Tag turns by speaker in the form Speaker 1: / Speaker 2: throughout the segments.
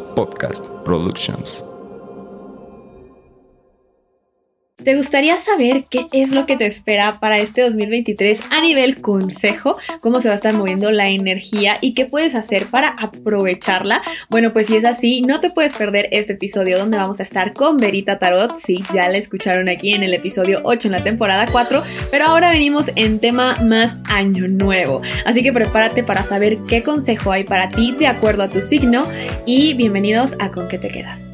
Speaker 1: Podcast Productions.
Speaker 2: ¿Te gustaría saber qué es lo que te espera para este 2023 a nivel consejo? ¿Cómo se va a estar moviendo la energía y qué puedes hacer para aprovecharla? Bueno, pues si es así, no te puedes perder este episodio donde vamos a estar con Verita Tarot. Sí, ya la escucharon aquí en el episodio 8 en la temporada 4, pero ahora venimos en tema más año nuevo. Así que prepárate para saber qué consejo hay para ti de acuerdo a tu signo y bienvenidos a Con qué te quedas.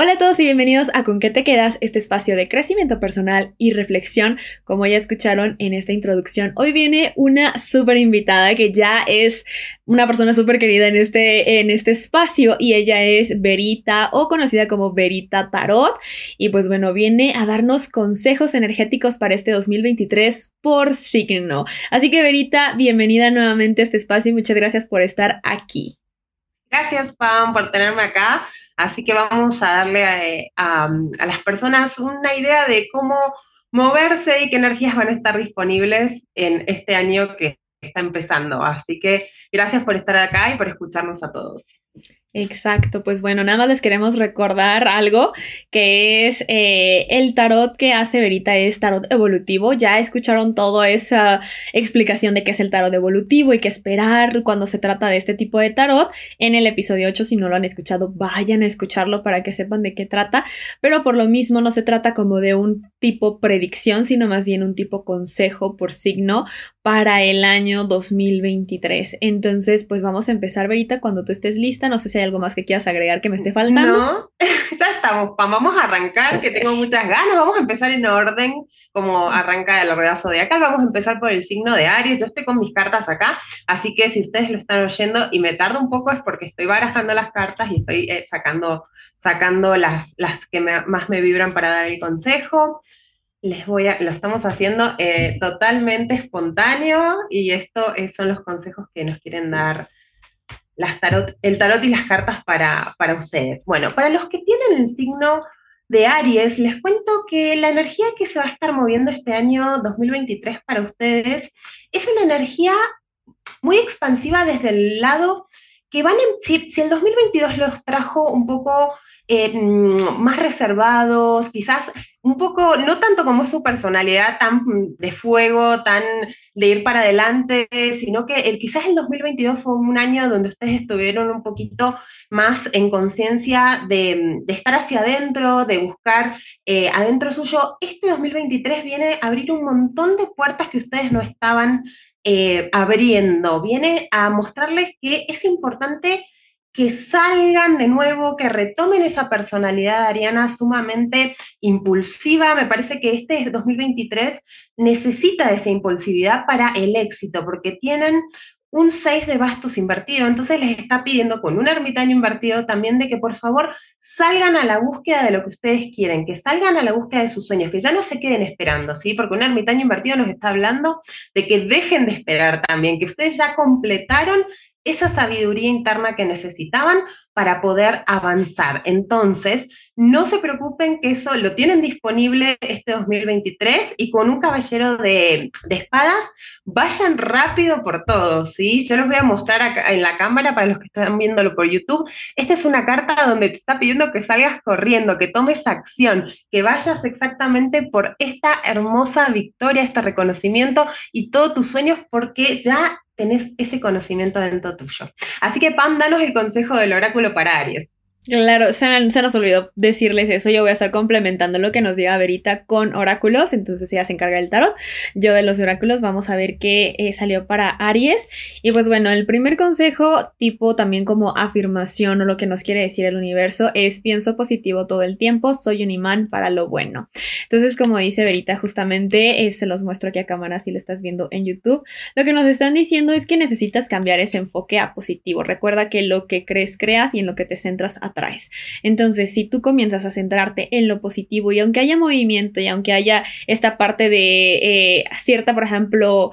Speaker 2: Hola a todos y bienvenidos a Con qué te quedas, este espacio de crecimiento personal y reflexión. Como ya escucharon en esta introducción, hoy viene una súper invitada que ya es una persona súper querida en este, en este espacio y ella es Verita o conocida como Verita Tarot. Y pues bueno, viene a darnos consejos energéticos para este 2023 por signo. Así que Verita, bienvenida nuevamente a este espacio y muchas gracias por estar aquí.
Speaker 3: Gracias, Pam, por tenerme acá. Así que vamos a darle eh, a, las personas una idea de cómo moverse y qué energías van a estar disponibles en este año que está empezando. Así que gracias por estar acá y por escucharnos a todos.
Speaker 2: Exacto, pues bueno, nada más les queremos recordar algo que es eh, el tarot que hace Verita es tarot evolutivo. Ya escucharon toda esa explicación de qué es el tarot evolutivo y qué esperar cuando se trata de este tipo de tarot en el episodio 8. Si no lo han escuchado, vayan a escucharlo para que sepan de qué trata. Pero por lo mismo no se trata como de un tipo predicción, sino más bien un tipo consejo por signo para el año 2023. Entonces, pues vamos a empezar, Verita, cuando tú estés lista. No sé si hay algo más que quieras agregar que me esté faltando.
Speaker 3: No, ya estamos, Vamos a arrancar, que tengo muchas ganas. Vamos a empezar en orden, como arranca el de acá. Vamos a empezar por el signo de Aries. Yo estoy con mis cartas acá, así que si ustedes lo están oyendo y me tardo un poco es porque estoy barajando las cartas y estoy eh, sacando, sacando las, las que más me vibran para dar el consejo les voy a, lo estamos haciendo eh, totalmente espontáneo y esto son los consejos que nos quieren dar las tarot, el tarot y las cartas para, para ustedes. Bueno, para los que tienen el signo de Aries, les cuento que la energía que se va a estar moviendo este año 2023 para ustedes es una energía muy expansiva desde el lado que van, si, si el 2022 los trajo un poco eh, mm, más reservados, quizás un poco, no tanto como su personalidad tan de fuego, tan de ir para adelante, sino que el, quizás el 2022 fue un año donde ustedes estuvieron un poquito más en conciencia de, estar hacia adentro, de buscar eh, adentro suyo. Este 2023 viene a abrir un montón de puertas que ustedes no estaban eh, abriendo, viene a mostrarles que es importante que salgan de nuevo, que retomen esa personalidad Ariana sumamente impulsiva. Me parece que este 2023 necesita de esa impulsividad para el éxito, porque tienen un 6 de bastos invertido, entonces les está pidiendo con un ermitaño invertido también de que por favor salgan a la búsqueda de lo que ustedes quieren, que salgan a la búsqueda de sus sueños, que ya no se queden esperando, ¿sí? Porque un ermitaño invertido nos está hablando de que dejen de esperar también, que ustedes ya completaron esa sabiduría interna que necesitaban para poder avanzar. Entonces, no se preocupen que eso lo tienen disponible este 2023 y con un caballero de, espadas, vayan rápido por todo, ¿sí? Yo los voy a mostrar en la cámara para los que están viéndolo por YouTube. Esta es una carta donde te está pidiendo que salgas corriendo, que tomes acción, que vayas exactamente por esta hermosa victoria, este reconocimiento y todos tus sueños porque ya tenés ese conocimiento dentro tuyo. Así que Pam, danos el consejo del oráculo para Aries.
Speaker 2: Claro, se, nos olvidó decirles eso. Yo voy a estar complementando lo que nos diga Verita con oráculos. Entonces ella se encarga del tarot. Yo de los oráculos vamos a ver qué eh, salió para Aries. Y pues bueno, el primer consejo, tipo también como afirmación o lo que nos quiere decir el universo, es pienso positivo todo el tiempo. Soy un imán para lo bueno. Entonces, como dice Verita, justamente eh, se los muestro aquí a cámara si lo estás viendo en YouTube. Lo que nos están diciendo es que necesitas cambiar ese enfoque a positivo. Recuerda que lo que crees, creas y en lo que te centras a Entonces, si tú comienzas a centrarte en lo positivo y aunque haya movimiento y aunque haya esta parte de eh, cierta, por ejemplo,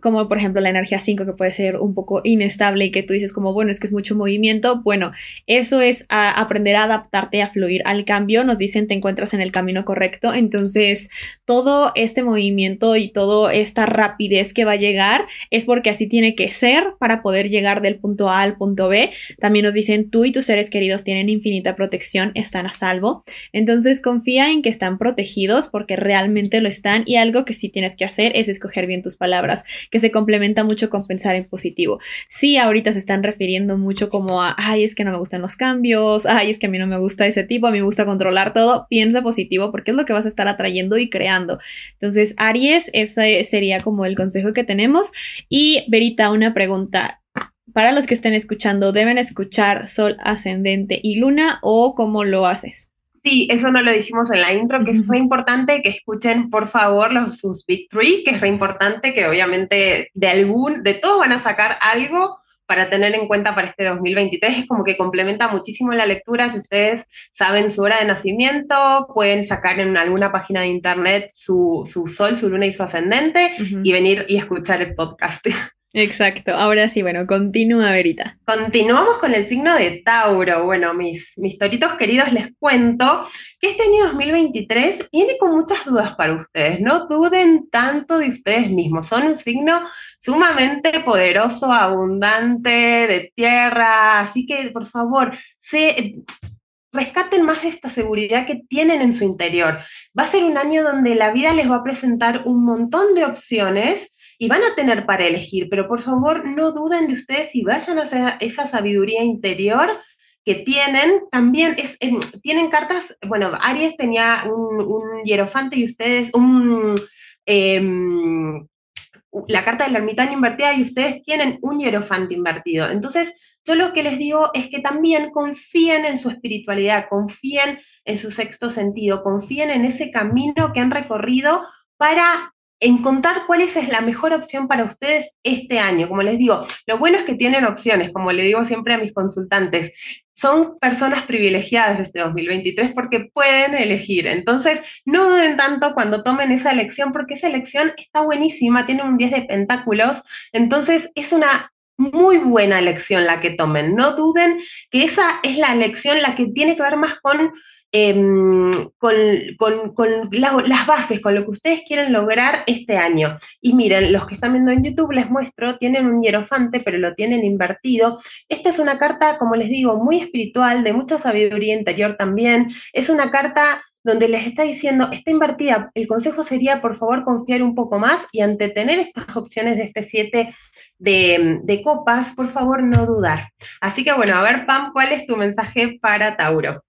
Speaker 2: como por ejemplo la energía 5 que puede ser un poco inestable y que tú dices como, bueno, es que es mucho movimiento, bueno, eso es aprender a adaptarte, a fluir al cambio, nos dicen te encuentras en el camino correcto, entonces todo este movimiento y toda esta rapidez que va a llegar es porque así tiene que ser para poder llegar del punto A al punto B. También nos dicen tú y tus seres queridos tienen infinita protección, están a salvo, entonces confía en que están protegidos porque realmente lo están y algo que sí tienes que hacer es escoger bien tus palabras que se complementa mucho con pensar en positivo. Sí, ahorita se están refiriendo mucho como a, ay, es que no me gustan los cambios, ay, es que a mí no me gusta ese tipo, a mí me gusta controlar todo. Piensa positivo porque es lo que vas a estar atrayendo y creando. Entonces, Aries, ese sería como el consejo que tenemos. Y Verita, una pregunta. Para los que estén escuchando, ¿deben escuchar Sol ascendente y Luna o cómo lo haces?
Speaker 3: Sí, eso no lo dijimos en la intro, que es muy importante que escuchen, por favor, los, sus Big Three, que es re importante, que obviamente de algún, de todos van a sacar algo para tener en cuenta para este 2023. Es como que complementa muchísimo la lectura. Si ustedes saben su hora de nacimiento, pueden sacar en alguna página de internet su, su sol, su luna y su ascendente y venir y escuchar el podcast.
Speaker 2: Exacto. Ahora sí, bueno, continúa, Verita.
Speaker 3: Continuamos con el signo de Tauro. Bueno, mis, mis toritos queridos, les cuento que este año 2023 viene con muchas dudas para ustedes. No duden tanto de ustedes mismos. Son un signo sumamente poderoso, abundante, de tierra. Así que, por favor, se, rescaten más de esta seguridad que tienen en su interior. Va a ser un año donde la vida les va a presentar un montón de opciones y van a tener para elegir, pero por favor no duden de ustedes y vayan a esa sabiduría interior que tienen. También es, tienen cartas, bueno, Aries tenía un, hierofante y ustedes un... Em, la carta del ermitaño invertida y ustedes tienen un hierofante invertido. Entonces, yo lo que les digo es que también confíen en su espiritualidad, confíen en su sexto sentido, confíen en ese camino que han recorrido para encontrar cuál es la mejor opción para ustedes este año. Como les digo, lo bueno es que tienen opciones, como le digo siempre a mis consultantes. Son personas privilegiadas este 2023 porque pueden elegir. Entonces, no duden tanto cuando tomen esa elección porque esa elección está buenísima, tiene un 10 de pentáculos. Entonces, es una muy buena elección la que tomen. No duden que esa es la elección la que tiene que ver más con Em, con, las bases, con lo que ustedes quieren lograr este año. Y miren, los que están viendo en YouTube les muestro, tienen un hierofante, pero lo tienen invertido. Esta es una carta, como les digo, muy espiritual, de mucha sabiduría interior también. Es una carta donde les está diciendo, está invertida. El consejo sería, por favor, confiar un poco más y ante tener estas opciones de este 7 de, de, copas, por favor, no dudar. Así que bueno, a ver, Pam, ¿cuál es tu mensaje para Tauro?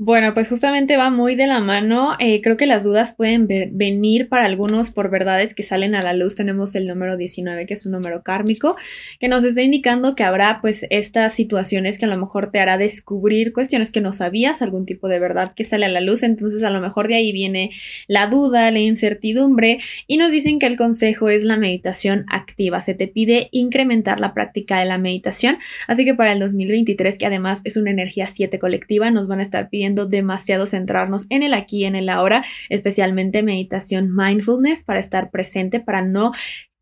Speaker 2: Bueno, pues justamente va muy de la mano. Eh, creo que las dudas pueden venir para algunos por verdades que salen a la luz. Tenemos el número 19, que es un número kármico, que nos está indicando que habrá pues estas situaciones que a lo mejor te hará descubrir cuestiones que no sabías, algún tipo de verdad que sale a la luz. Entonces a lo mejor de ahí viene la duda, la incertidumbre y nos dicen que el consejo es la meditación activa. Se te pide incrementar la práctica de la meditación. Así que para el 2023, que además es una energía 7 colectiva, nos van a estar pidiendo demasiado centrarnos en el aquí, en el ahora, especialmente meditación mindfulness para estar presente, para no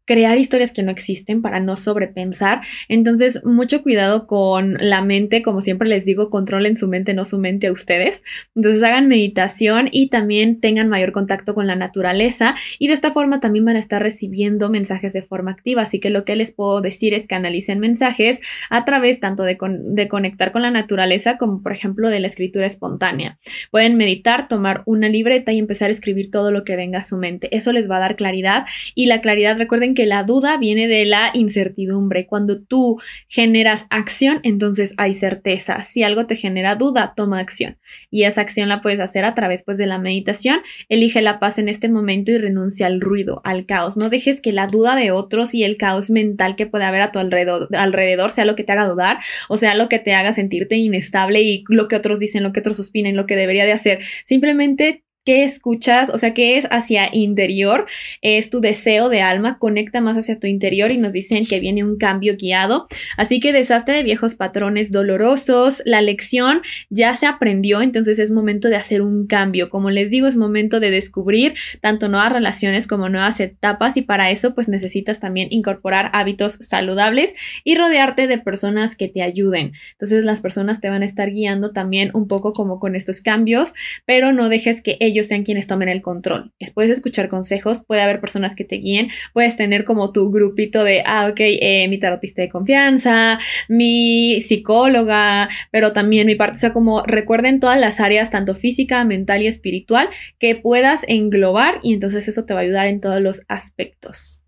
Speaker 2: crear historias que no existen para no sobrepensar. Entonces, mucho cuidado con la mente, como siempre les digo, controlen su mente, no su mente a ustedes. Entonces, hagan meditación y también tengan mayor contacto con la naturaleza y de esta forma también van a estar recibiendo mensajes de forma activa. Así que lo que les puedo decir es que analicen mensajes a través tanto de, de conectar con la naturaleza como, por ejemplo, de la escritura espontánea. Pueden meditar, tomar una libreta y empezar a escribir todo lo que venga a su mente. Eso les va a dar claridad y la claridad, recuerden que la duda viene de la incertidumbre. Cuando tú generas acción, entonces hay certeza. Si algo te genera duda, toma acción. Y esa acción la puedes hacer a través pues, de la meditación. Elige la paz en este momento y renuncia al ruido, al caos. No dejes que la duda de otros y el caos mental que puede haber a tu alrededor, alrededor sea lo que te haga dudar o sea lo que te haga sentirte inestable y lo que otros dicen, lo que otros opinen, lo que debería de hacer. Simplemente qué escuchas, o sea, qué es hacia interior, es tu deseo de alma, conecta más hacia tu interior y nos dicen que viene un cambio guiado. Así que desastre de viejos patrones dolorosos, la lección ya se aprendió, entonces es momento de hacer un cambio. Como les digo, es momento de descubrir tanto nuevas relaciones como nuevas etapas y para eso pues necesitas también incorporar hábitos saludables y rodearte de personas que te ayuden. Entonces las personas te van a estar guiando también un poco como con estos cambios, pero no dejes que ellos sean quienes tomen el control. Puedes escuchar consejos, puede haber personas que te guíen, puedes tener como tu grupito de, ah, ok, eh, mi tarotista de confianza, mi psicóloga, pero también mi parte, o sea, como recuerden todas las áreas, tanto física, mental y espiritual, que puedas englobar y entonces eso te va a ayudar en todos los aspectos.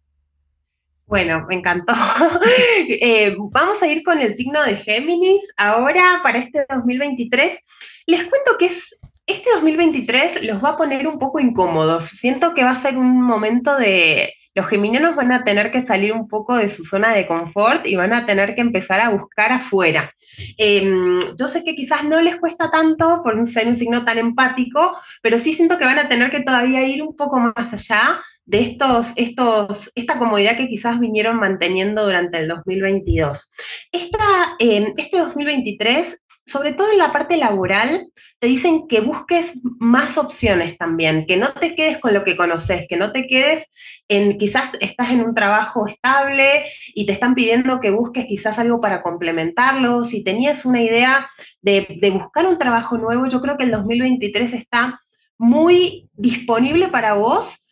Speaker 3: Bueno, me encantó. Eh, vamos a ir con el signo de Géminis. Ahora, para este 2023, les cuento que es este 2023 los va a poner un poco incómodos. Siento que va a ser un momento de... Los geminianos van a tener que salir un poco de su zona de confort y van a tener que empezar a buscar afuera. Em, yo sé que quizás no les cuesta tanto por ser un signo tan empático, pero sí siento que van a tener que todavía ir un poco más allá de estos, estos, esta comodidad que quizás vinieron manteniendo durante el 2022. Esta, em, este 2023 sobre todo en la parte laboral, te dicen que busques más opciones también, que no te quedes con lo que conoces, que no te quedes en, quizás estás en un trabajo estable y te están pidiendo que busques quizás algo para complementarlo. Si tenías una idea de, buscar un trabajo nuevo, yo creo que el 2023 está muy disponible para vos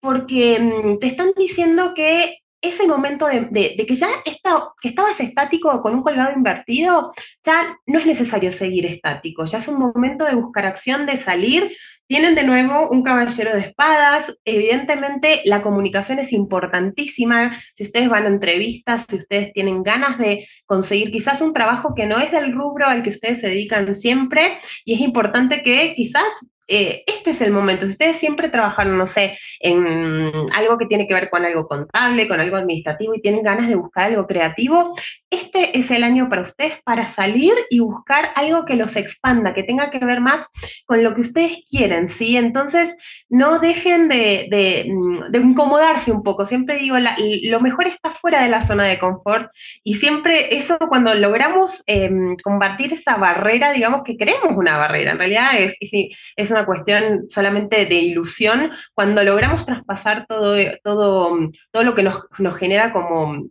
Speaker 3: porque mm, te están diciendo que ese momento de, que ya está, que estabas estático con un colgado invertido, ya no es necesario seguir estático, ya es un momento de buscar acción, de salir. Tienen de nuevo un caballero de espadas, evidentemente la comunicación es importantísima, si ustedes van a entrevistas, si ustedes tienen ganas de conseguir quizás un trabajo que no es del rubro al que ustedes se dedican siempre, y es importante que quizás eh, este es el momento. Si ustedes siempre trabajaron, no sé, en algo que tiene que ver con algo contable, con algo administrativo y tienen ganas de buscar algo creativo, este es el año para ustedes para salir y buscar algo que los expanda, que tenga que ver más con lo que ustedes quieren, ¿sí? Entonces, no dejen de, mm, incomodarse un poco. Siempre digo, lo mejor está fuera de la zona de confort y siempre eso cuando logramos em, combatir esa barrera, digamos que creemos una barrera, en realidad es, es una cuestión solamente de ilusión, cuando logramos traspasar todo, todo, todo lo que nos, genera como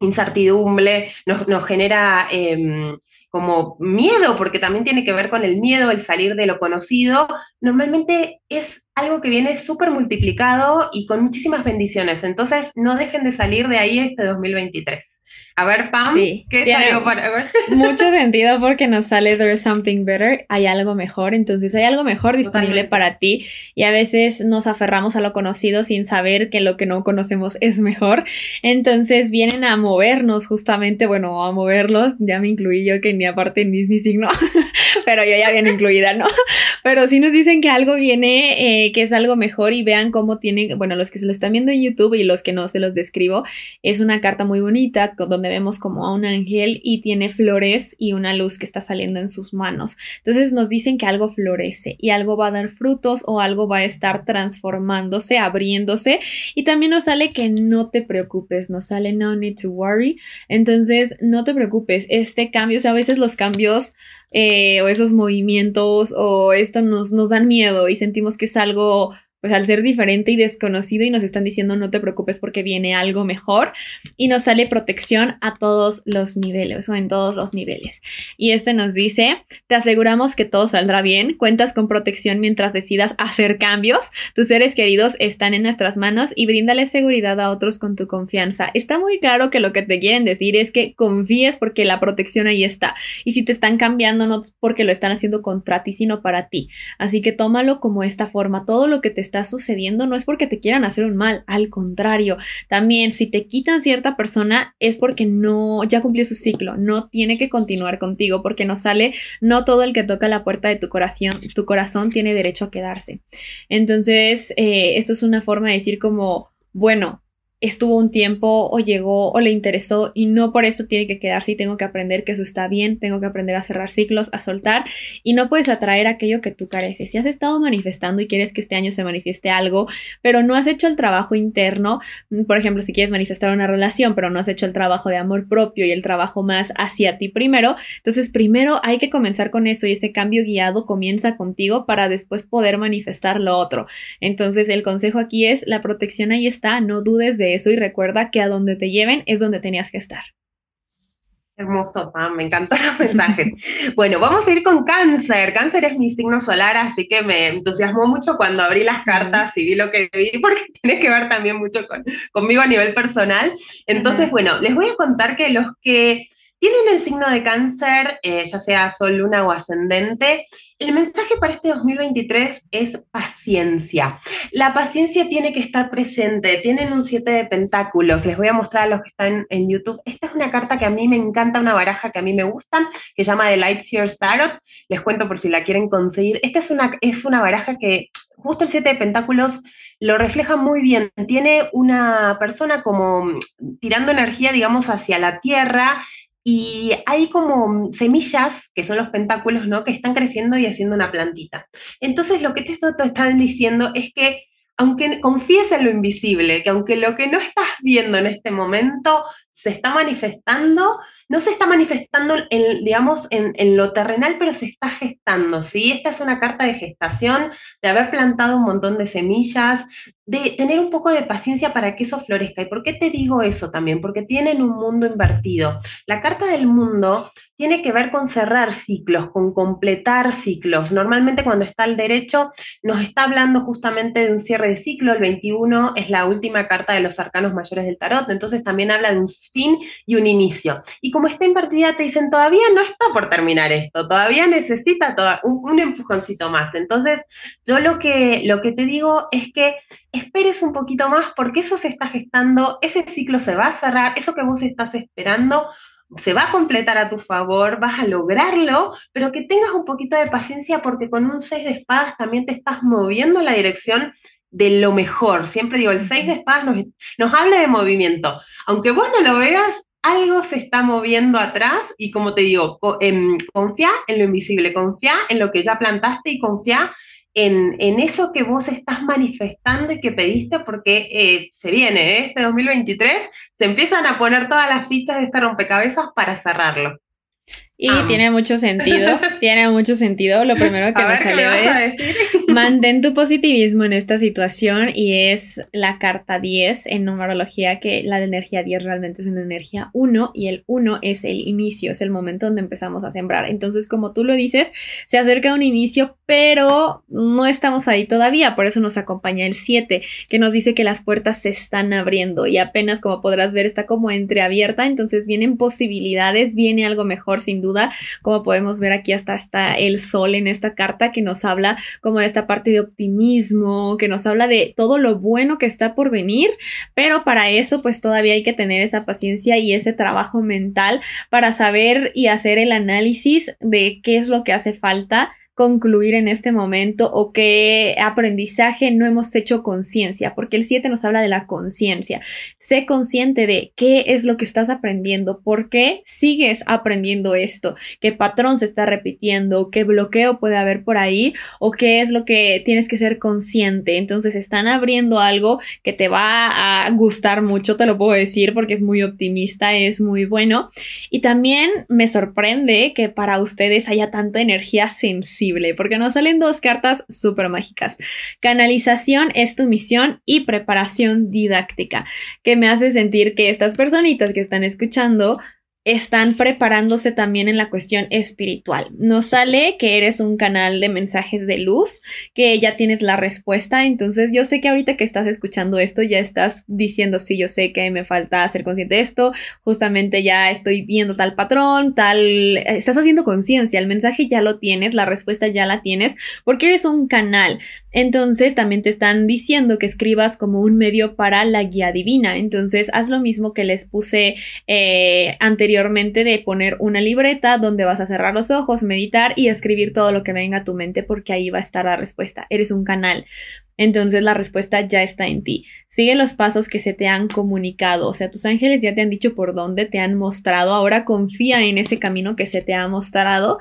Speaker 3: incertidumbre, nos, genera em, como miedo, porque también tiene que ver con el miedo, el salir de lo conocido, normalmente es algo que viene súper multiplicado y con muchísimas bendiciones. Entonces, no dejen de salir de ahí este 2023. A ver, Pam, ¿qué salió para
Speaker 2: Mucho sentido porque nos sale There's something better, hay algo mejor, entonces hay algo mejor disponible para ti y a veces nos aferramos a lo conocido sin saber que lo que no conocemos es mejor. Entonces vienen a movernos justamente, bueno, a moverlos, ya me incluí yo que ni aparte ni es mi signo, pero yo ya viene incluida, ¿no? Pero sí nos dicen que algo viene, eh, que es algo mejor y vean cómo tiene, bueno, los que se lo están viendo en YouTube y los que no se los describo, es una carta muy bonita donde vemos como a un ángel y tiene flores y una luz que está saliendo en sus manos. Entonces nos dicen que algo florece y algo va a dar frutos o algo va a estar transformándose, abriéndose y también nos sale que no te preocupes, nos sale no need to worry. Entonces no te preocupes, este cambio, o sea, a veces los cambios eh, o esos movimientos o esto nos, nos dan miedo y sentimos que es algo pues al ser diferente y desconocido y nos están diciendo no te preocupes porque viene algo mejor y nos sale protección a todos los niveles o en todos los niveles. Y este nos dice, te aseguramos que todo saldrá bien, cuentas con protección mientras decidas hacer cambios, tus seres queridos están en nuestras manos y bríndale seguridad a otros con tu confianza. Está muy claro que lo que te quieren decir es que confíes porque la protección ahí está y si te están cambiando no porque lo están haciendo contra ti sino para ti. Así que tómalo como esta forma, todo lo que te está sucediendo no es porque te quieran hacer un mal, al contrario, también si te quitan cierta persona es porque no, ya cumplió su ciclo, no tiene que continuar contigo porque no sale, no todo el que toca la puerta de tu corazón, tu corazón tiene derecho a quedarse. Entonces, eh, esto es una forma de decir como, bueno, estuvo un tiempo o llegó o le interesó y no por eso tiene que quedarse y tengo que aprender que eso está bien, tengo que aprender a cerrar ciclos, a soltar y no puedes atraer aquello que tú careces. Si has estado manifestando y quieres que este año se manifieste algo, pero no has hecho el trabajo interno, mm, por ejemplo, si quieres manifestar una relación, pero no has hecho el trabajo de amor propio y el trabajo más hacia ti primero, entonces primero hay que comenzar con eso y ese cambio guiado comienza contigo para después poder manifestar lo otro. Entonces el consejo aquí es la protección ahí está, no dudes de eso y recuerda que a donde te lleven es donde tenías que estar.
Speaker 3: Hermoso, Pam, me encantó los mensajes. bueno, vamos a ir con cáncer. Cáncer es mi signo solar, así que me entusiasmó mucho cuando abrí las cartas y vi lo que vi, porque tiene que ver también mucho con, conmigo a nivel personal. Entonces, bueno, les voy a contar que los que tienen el signo de cáncer, eh, ya sea sol, luna o ascendente, el mensaje para este 2023 es paciencia. La paciencia tiene que estar presente. Tienen un 7 de pentáculos. Les voy a mostrar a los que están en YouTube. Esta es una carta que a mí me encanta, una baraja que a mí me gusta, que se llama The Lightseer Tarot. Les cuento por si la quieren conseguir. Esta es una, es una baraja que justo el 7 de pentáculos lo refleja muy bien. Tiene una persona como tirando energía, digamos, hacia la tierra y hay como semillas, que son los pentáculos, ¿no? Que están creciendo y haciendo una plantita. Entonces, lo que te están diciendo es que aunque confíes en lo invisible, que aunque lo que no estás viendo en este momento se está manifestando, no se está manifestando, en, digamos, en, en, lo terrenal, pero se está gestando, ¿sí? Esta es una carta de gestación, de haber plantado un montón de semillas, de tener un poco de paciencia para que eso florezca. ¿Y por qué te digo eso también? Porque tienen un mundo invertido. La carta del mundo tiene que ver con cerrar ciclos, con completar ciclos. Normalmente cuando está el derecho nos está hablando justamente de un cierre de ciclo, el 21 es la última carta de los arcanos mayores del tarot, entonces también habla de un fin y un inicio. Y como está invertida te dicen, todavía no está por terminar esto, todavía necesita un, un, empujoncito más. Entonces yo lo que, lo que te digo es que esperes un poquito más porque eso se está gestando, ese ciclo se va a cerrar, eso que vos estás esperando se va a completar a tu favor, vas a lograrlo, pero que tengas un poquito de paciencia porque con un 6 de espadas también te estás moviendo en la dirección de lo mejor. Siempre digo, el 6 de espadas nos, nos habla de movimiento. Aunque vos no lo veas, algo se está moviendo atrás y como te digo, em, confía en lo invisible, confía en lo que ya plantaste y confía en, eso que vos estás manifestando y que pediste, porque eh, se viene, ¿eh? este 2023, se empiezan a poner todas las fichas de este rompecabezas para cerrarlo.
Speaker 2: Y tiene mucho sentido, tiene mucho sentido. Lo primero que me salió es mantén tu positivismo en esta situación y es la carta 10 en numerología que la de energía 10 realmente es una energía 1 y el 1 es el inicio, es el momento donde empezamos a sembrar. Entonces, como tú lo dices, se acerca un inicio, pero no estamos ahí todavía, por eso nos acompaña el 7, que nos dice que las puertas se están abriendo y apenas como podrás ver está como entreabierta, entonces vienen posibilidades, viene algo mejor sin duda como podemos ver aquí hasta está el sol en esta carta que nos habla como de esta parte de optimismo, que nos habla de todo lo bueno que está por venir, pero para eso pues todavía hay que tener esa paciencia y ese trabajo mental para saber y hacer el análisis de qué es lo que hace falta concluir en este momento o qué aprendizaje no hemos hecho conciencia, porque el 7 nos habla de la conciencia. Sé consciente de qué es lo que estás aprendiendo, por qué sigues aprendiendo esto, qué patrón se está repitiendo, qué bloqueo puede haber por ahí o qué es lo que tienes que ser consciente. Entonces están abriendo algo que te va a gustar mucho, te lo puedo decir, porque es muy optimista, es muy bueno. Y también me sorprende que para ustedes haya tanta energía sensible porque nos salen dos cartas súper mágicas. Canalización es tu misión y preparación didáctica, que me hace sentir que estas personitas que están escuchando están preparándose también en la cuestión espiritual. Nos sale que eres un canal de mensajes de luz, que ya tienes la respuesta, entonces yo sé que ahorita que estás escuchando esto ya estás diciendo, sí, yo sé que me falta ser consciente de esto, justamente ya estoy viendo tal patrón, tal, estás haciendo conciencia, el mensaje ya lo tienes, la respuesta ya la tienes, porque eres un canal. Entonces también te están diciendo que escribas como un medio para la guía divina, entonces haz lo mismo que les puse eh, anteriormente anteriormente de poner una libreta donde vas a cerrar los ojos, meditar y escribir todo lo que venga a tu mente porque ahí va a estar la respuesta. Eres un canal. Entonces la respuesta ya está en ti. Sigue los pasos que se te han comunicado. O sea, tus ángeles ya te han dicho por dónde te han mostrado. Ahora confía en ese camino que se te ha mostrado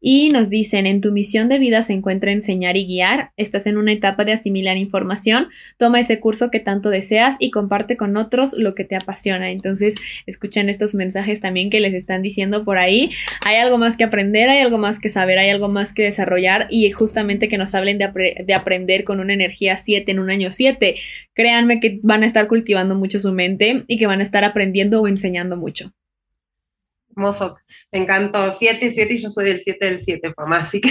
Speaker 2: y nos dicen, en tu misión de vida se encuentra enseñar y guiar, estás en una etapa de asimilar información, toma ese curso que tanto deseas y comparte con otros lo que te apasiona. Entonces, escuchan estos mensajes también que les están diciendo por ahí. Hay algo más que aprender, hay algo más que saber, hay algo más que desarrollar y justamente que nos hablen de, de aprender con una energía 7 en un año 7. Créanme que van a estar cultivando mucho su mente y que van a estar aprendiendo o enseñando mucho
Speaker 3: hermoso. Me encantó. 7, 7 y yo soy del 7 del 7, mamá. Así que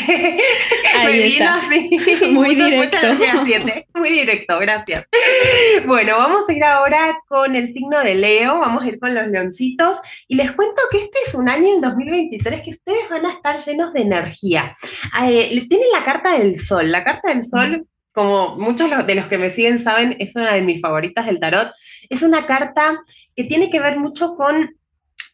Speaker 2: Ahí
Speaker 3: me
Speaker 2: está.
Speaker 3: así.
Speaker 2: Muy
Speaker 3: Muchas,
Speaker 2: directo.
Speaker 3: muchas gracias, 7. Muy directo, gracias. Bueno, vamos a ir ahora con el signo de Leo. Vamos a ir con los leoncitos. Y les cuento que este es un año, en 2023, que ustedes van a estar llenos de energía. Eh, tienen la carta del sol. La carta del sol. Como muchos de los que me siguen saben, es una de mis favoritas del tarot. Es una carta que tiene que ver mucho con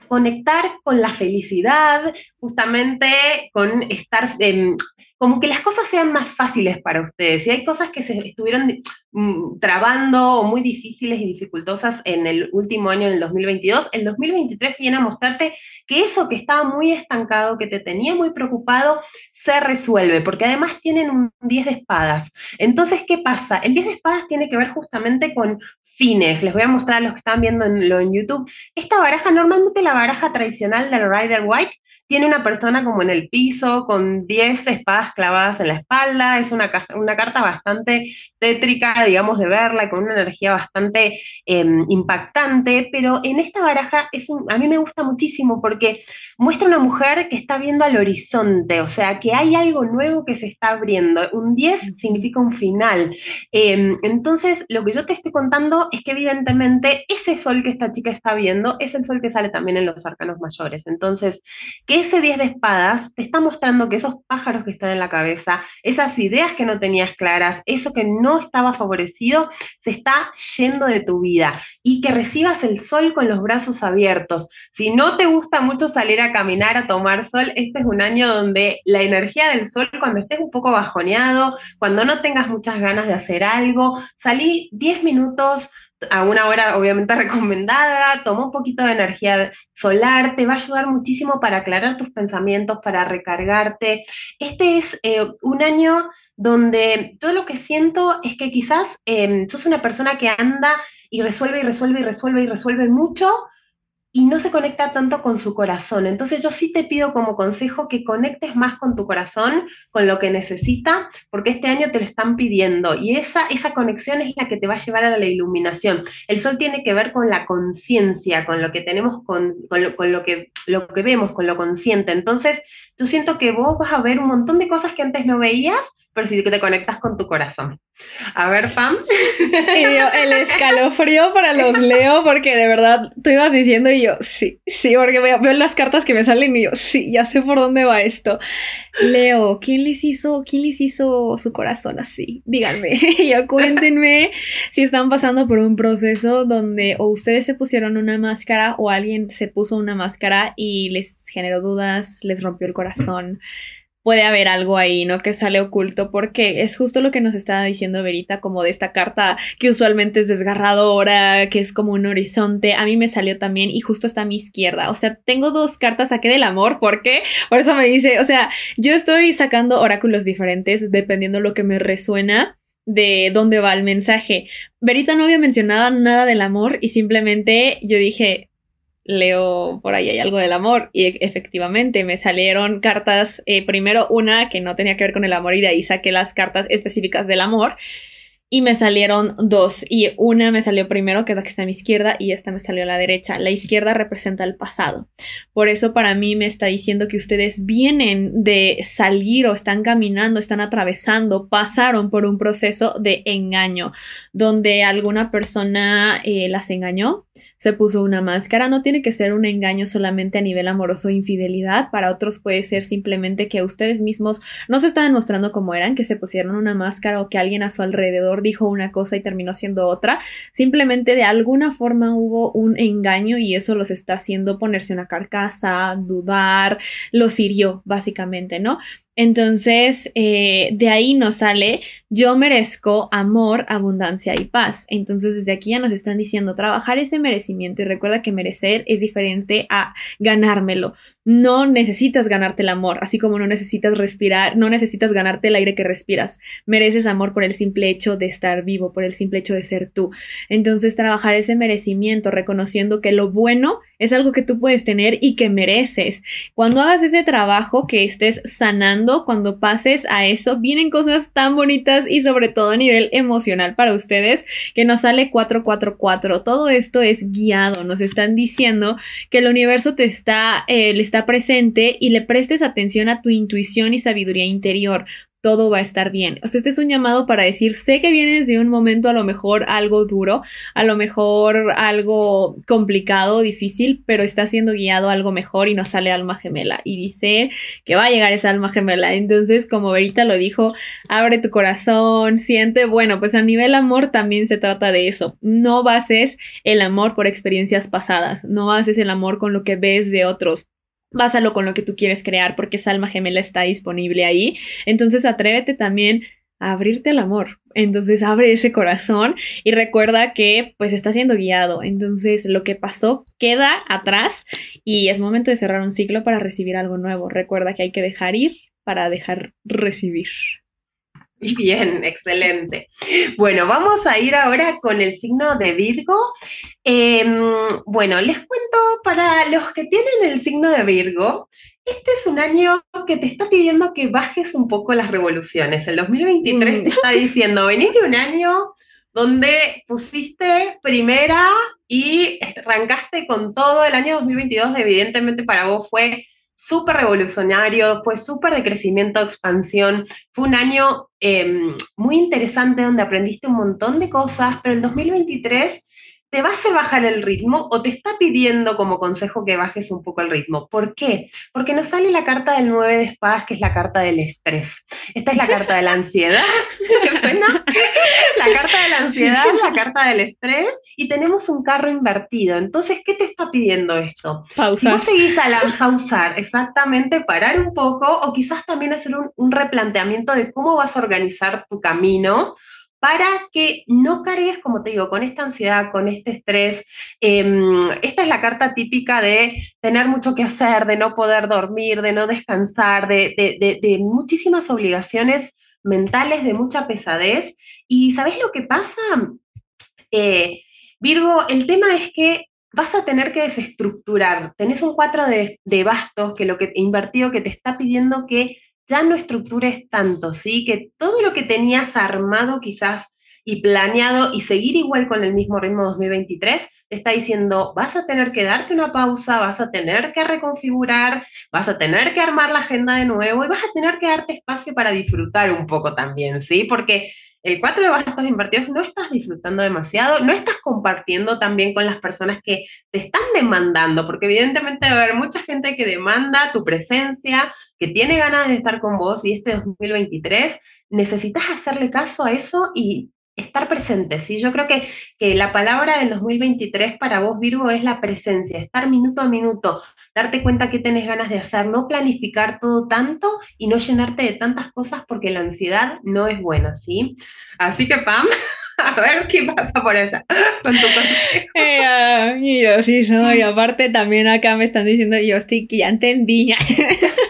Speaker 3: conectar con la felicidad, justamente con estar, eh, como que las cosas sean más fáciles para ustedes. Si hay cosas que se estuvieron mm, trabando o muy difíciles y dificultosas en el último año, en el 2022, el 2023 viene a mostrarte que eso que estaba muy estancado, que te tenía muy preocupado, se resuelve, porque además tienen un 10 de espadas. Entonces, ¿qué pasa? El 10 de espadas tiene que ver justamente con fines. Les voy a mostrar a los que están viendo en, lo en YouTube. Esta baraja, normalmente la baraja tradicional del Rider White, tiene una persona como en el piso, con 10 espadas clavadas en la espalda. Es una, una carta bastante tétrica, digamos, de verla, con una energía bastante eh, impactante. Pero en esta baraja es un, a mí me gusta muchísimo porque muestra una mujer que está viendo al horizonte, o sea, que hay algo nuevo que se está abriendo. Un 10 significa un final. Eh, entonces, lo que yo te estoy contando es que evidentemente ese sol que esta chica está viendo es el sol que sale también en los arcanos mayores. Entonces, ese 10 de espadas te está mostrando que esos pájaros que están en la cabeza, esas ideas que no tenías claras, eso que no estaba favorecido, se está yendo de tu vida y que recibas el sol con los brazos abiertos. Si no te gusta mucho salir a caminar, a tomar sol, este es un año donde la energía del sol, cuando estés un poco bajoneado, cuando no tengas muchas ganas de hacer algo, salí 10 minutos a una hora obviamente recomendada, toma un poquito de energía solar, te va a ayudar muchísimo para aclarar tus pensamientos, para recargarte. Este es eh, un año donde todo lo que siento es que quizás eh, sos una persona que anda y resuelve y resuelve y resuelve y resuelve mucho, y no se conecta tanto con su corazón. Entonces yo sí te pido como consejo que conectes más con tu corazón, con lo que necesita, porque este año te lo están pidiendo y esa, esa conexión es la que te va a llevar a la iluminación. El sol tiene que ver con la conciencia, con lo que tenemos, con, con, lo, con lo, que, lo que vemos, con lo consciente. Entonces yo siento que vos vas a ver un montón de cosas que antes no veías, pero que te conectas con tu corazón. A ver, Pam.
Speaker 2: Y yo, el escalofrío para los leo, porque de verdad tú ibas diciendo y yo, sí, sí, porque veo, veo, las cartas que me salen y yo, sí, ya sé por dónde va esto. Leo, ¿quién les hizo, quién les hizo su corazón así? Díganme, y yo cuéntenme si están pasando por un proceso donde o ustedes se pusieron una máscara o alguien se puso una máscara y les generó dudas, les rompió el corazón puede haber algo ahí, ¿no? Que sale oculto, porque es justo lo que nos está diciendo Verita, como de esta carta que usualmente es desgarradora, que es como un horizonte. A mí me salió también y justo está a mi izquierda. O sea, tengo dos cartas, saqué del amor, ¿por qué? Por eso me dice, o sea, yo estoy sacando oráculos diferentes dependiendo lo que me resuena de dónde va el mensaje. Verita no había mencionado nada del amor y simplemente yo dije, leo por ahí hay algo del amor y efectivamente me salieron cartas, eh, primero una que no tenía que ver con el amor y de ahí saqué las cartas específicas del amor y me salieron dos y una me salió primero que es la que está a mi izquierda y esta me salió a la derecha. La izquierda representa el pasado. Por eso para mí me está diciendo que ustedes vienen de salir o están caminando, están atravesando, pasaron por un proceso de engaño donde alguna persona eh, las engañó se puso una máscara. No tiene que ser un engaño solamente a nivel amoroso e infidelidad. Para otros puede ser simplemente que ustedes mismos no se estaban mostrando como eran, que se pusieron una máscara o que alguien a su alrededor dijo una cosa y terminó siendo otra. Simplemente de alguna forma hubo un engaño y eso los está haciendo ponerse una carcasa, dudar, los hirió, básicamente, ¿no? Entonces, eh, de ahí nos sale, yo merezco amor, abundancia y paz. Entonces, desde aquí ya nos están diciendo, trabajar ese merecimiento y recuerda que merecer es diferente a ganármelo no necesitas ganarte el amor, así como no necesitas respirar, no necesitas ganarte el aire que respiras. Mereces amor por el simple hecho de estar vivo, por el simple hecho de ser tú. Entonces, trabajar ese merecimiento, reconociendo que lo bueno es algo que tú puedes tener y que mereces. Cuando hagas ese trabajo que estés sanando, cuando pases a eso, vienen cosas tan bonitas y sobre todo a nivel emocional para ustedes que nos sale 444. Todo esto es guiado, nos están diciendo que el universo te está, eh, está presente y le prestes atención a tu intuición y sabiduría interior todo va a estar bien. O sea, este es un llamado para decir, sé que vienes de un momento a lo mejor algo duro, a lo mejor algo complicado, difícil, pero está siendo guiado algo mejor y no sale alma gemela. Y dice que va a llegar esa alma gemela. Entonces, como Verita lo dijo, abre tu corazón, siente, bueno, pues a nivel amor también se trata de eso. No bases el amor por experiencias pasadas, no bases el amor con lo que ves de otros básalo con lo que tú quieres crear porque esa alma gemela está disponible ahí. Entonces atrévete también a abrirte al amor. Entonces abre ese corazón y recuerda que pues está siendo guiado. Entonces lo que pasó queda atrás y es momento de cerrar un ciclo para recibir algo nuevo. Recuerda que hay que dejar ir para dejar recibir.
Speaker 3: Bien, excelente. Bueno, vamos a ir ahora con el signo de Virgo. Em, bueno, les cuento para los que tienen el signo de Virgo, este es un año que te está pidiendo que bajes un poco las revoluciones. El 2023 te está diciendo, venís de un año donde pusiste primera y arrancaste con todo. El año 2022 evidentemente para vos fue súper revolucionario, fue súper de crecimiento, expansión, fue un año em, muy interesante donde aprendiste un montón de cosas, pero el 2023 te va a hacer bajar el ritmo o te está pidiendo como consejo que bajes un poco el ritmo. ¿Por qué? Porque nos sale la carta del 9 de espadas, que es la carta del estrés. Esta es la carta de la ansiedad. la carta de la ansiedad, la carta del estrés, y tenemos un carro invertido. Entonces, ¿qué te está pidiendo esto?
Speaker 2: Pausar.
Speaker 3: Si vos seguís a la pausar, exactamente, parar un poco, o quizás también hacer un, un replanteamiento de cómo vas a organizar tu camino para que no cargues, como te digo, con esta ansiedad, con este estrés. Em, esta es la carta típica de tener mucho que hacer, de no poder dormir, de no descansar, de, muchísimas obligaciones mentales, de mucha pesadez. Y ¿sabes lo que pasa? Eh, Virgo, el tema es que vas a tener que desestructurar. Tenés un 4 de, bastos que lo que invertido que te está pidiendo que ya no estructures tanto, ¿sí? Que todo lo que tenías armado quizás y planeado y seguir igual con el mismo ritmo 2023, te está diciendo, vas a tener que darte una pausa, vas a tener que reconfigurar, vas a tener que armar la agenda de nuevo y vas a tener que darte espacio para disfrutar un poco también, ¿sí? Porque el 4 de bastos invertidos no estás disfrutando demasiado, no estás compartiendo también con las personas que te están demandando, porque evidentemente va a haber mucha gente que demanda tu presencia, que tiene ganas de estar con vos y este 2023 necesitas hacerle caso a eso y estar presente, ¿sí? Yo creo que, que, la palabra del 2023 para vos, Virgo, es la presencia, estar minuto a minuto, darte cuenta que tenés ganas de hacer, no planificar todo tanto y no llenarte de tantas cosas porque la ansiedad no es buena, ¿sí? Así que, Pam, a ver qué pasa por allá
Speaker 2: eh, y yo sí soy, aparte también acá me están diciendo, yo estoy que ya entendí.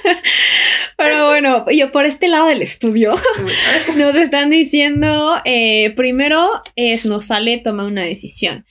Speaker 2: Pero bueno, yo por este lado del estudio nos están diciendo, eh, primero es, nos sale, toma una decisión.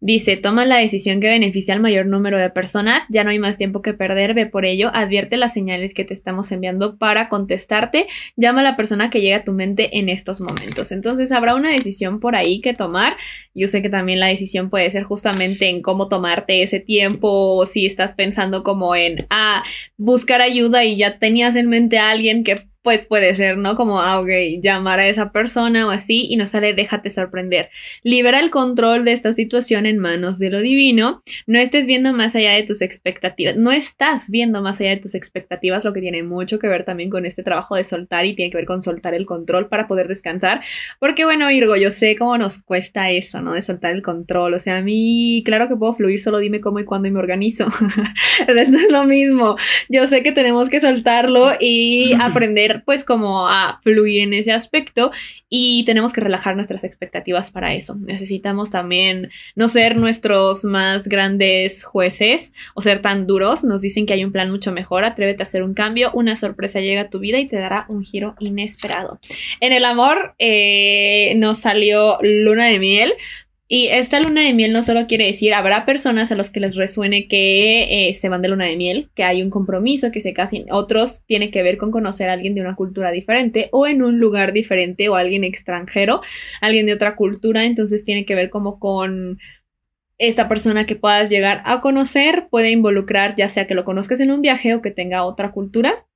Speaker 2: Dice, toma la decisión que beneficia al mayor número de personas, ya no hay más tiempo que perder, ve por ello, advierte las señales que te estamos enviando para contestarte, llama a la persona que llega a tu mente en estos momentos. Entonces habrá una decisión por ahí que tomar. Yo sé que también la decisión puede ser justamente en cómo tomarte ese tiempo, o si estás pensando como en, ah, buscar ayuda y ya tenías en mente a alguien que pues puede ser, ¿no? Como, ah, ok, llamar a esa persona o así y nos sale déjate sorprender. Libera el control de esta situación en manos de lo divino. No estés viendo más allá de tus expectativas. No estás viendo más allá de tus expectativas, lo que tiene mucho que ver también con este trabajo de soltar y tiene que ver con soltar el control para poder descansar. Porque bueno, Virgo, yo sé cómo nos cuesta eso, ¿no? De soltar el control. O sea, a mí, claro que puedo fluir, solo dime cómo y cuándo y me organizo. Esto es lo mismo. Yo sé que tenemos que soltarlo y aprender pues como a fluir en ese aspecto y tenemos que relajar nuestras expectativas para eso. Necesitamos también no ser nuestros más grandes jueces o ser tan duros. Nos dicen que hay un plan mucho mejor, atrévete a hacer un cambio, una sorpresa llega a tu vida y te dará un giro inesperado. En el amor eh, nos salió luna de miel. Y esta luna de miel no solo quiere decir, habrá personas a los que les resuene que eh, se van de luna de miel, que hay un compromiso, que se casen. Otros tiene que ver con conocer a alguien de una cultura diferente o en un lugar diferente o alguien extranjero, alguien de otra cultura. Entonces tiene que ver como con esta persona que puedas llegar a conocer. Puede involucrar ya sea que lo conozcas en un viaje o que tenga otra cultura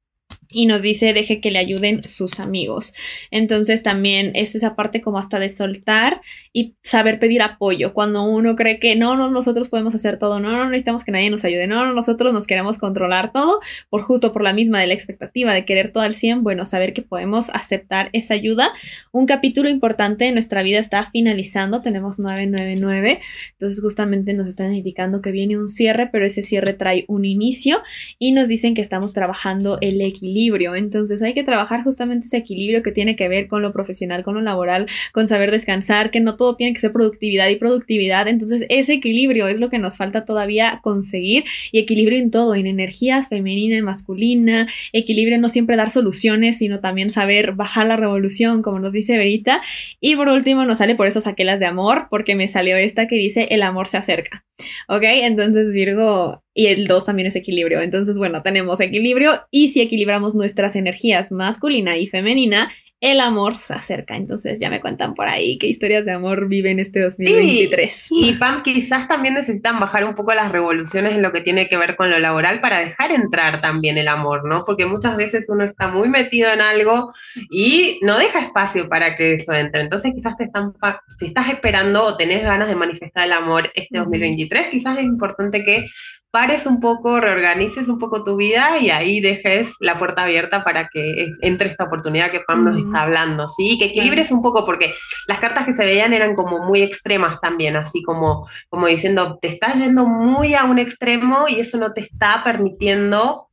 Speaker 2: y nos dice deje que le ayuden sus amigos. Entonces también es esa parte como hasta de soltar y saber pedir apoyo. Cuando uno cree que no, no, nosotros podemos hacer todo, no, no necesitamos que nadie nos ayude, no, no, nosotros nos queremos controlar todo, por justo por la misma de la expectativa de querer todo al 100, bueno, saber que podemos aceptar esa ayuda. Un capítulo importante en nuestra vida está finalizando, tenemos 999, entonces justamente nos están indicando que viene un cierre, pero ese cierre trae un inicio y nos dicen que estamos trabajando el equilibrio entonces hay que trabajar justamente ese equilibrio que tiene que ver con lo profesional, con lo laboral, con saber descansar, que no todo tiene que ser productividad y productividad. Entonces ese equilibrio es lo que nos falta todavía conseguir y equilibrio en todo, en energías femenina y masculina, equilibrio no siempre dar soluciones, sino también saber bajar la revolución, como nos dice Verita. Y por último nos sale, por eso saqué las de amor, porque me salió esta que dice el amor se acerca. ¿Ok? Entonces Virgo y el 2 también es equilibrio. Entonces, bueno, tenemos equilibrio y si equilibramos nuestras energías masculina y femenina, el amor se acerca. Entonces ya me cuentan por ahí qué historias de amor viven este 2023.
Speaker 3: y Pam, quizás también necesitan bajar un poco las revoluciones en lo que tiene que ver con lo laboral para dejar entrar también el amor, ¿no? Porque muchas veces uno está muy metido en algo y no deja espacio para que eso entre. Entonces quizás te están, si estás esperando o tenés ganas de manifestar el amor este 2023, quizás es importante que pares un poco, reorganices un poco tu vida y ahí dejes la puerta abierta para que entre esta oportunidad que Pam nos está hablando, ¿sí? Que equilibres un poco, porque las cartas que se veían eran como muy extremas también, así como, como diciendo, te estás yendo muy a un extremo y eso no te está permitiendo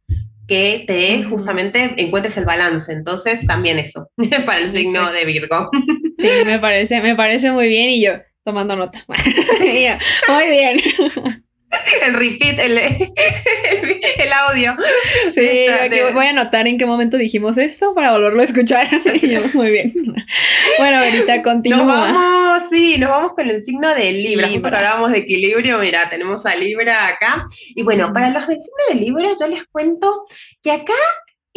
Speaker 3: que te justamente encuentres el balance. Entonces, también eso, para el signo de Virgo.
Speaker 2: Sí, me parece, me parece muy bien y yo tomando nota. muy bien.
Speaker 3: El repeat, el, el, audio.
Speaker 2: Sí, aquí voy a anotar en qué momento dijimos esto para volverlo a escuchar. Muy bien. Bueno, ahorita continúa.
Speaker 3: Nos vamos, sí, nos vamos con el signo de Libra. Libra. hablábamos de equilibrio, mira, tenemos a Libra acá. Y bueno, para los del signo de Libra, yo les cuento que acá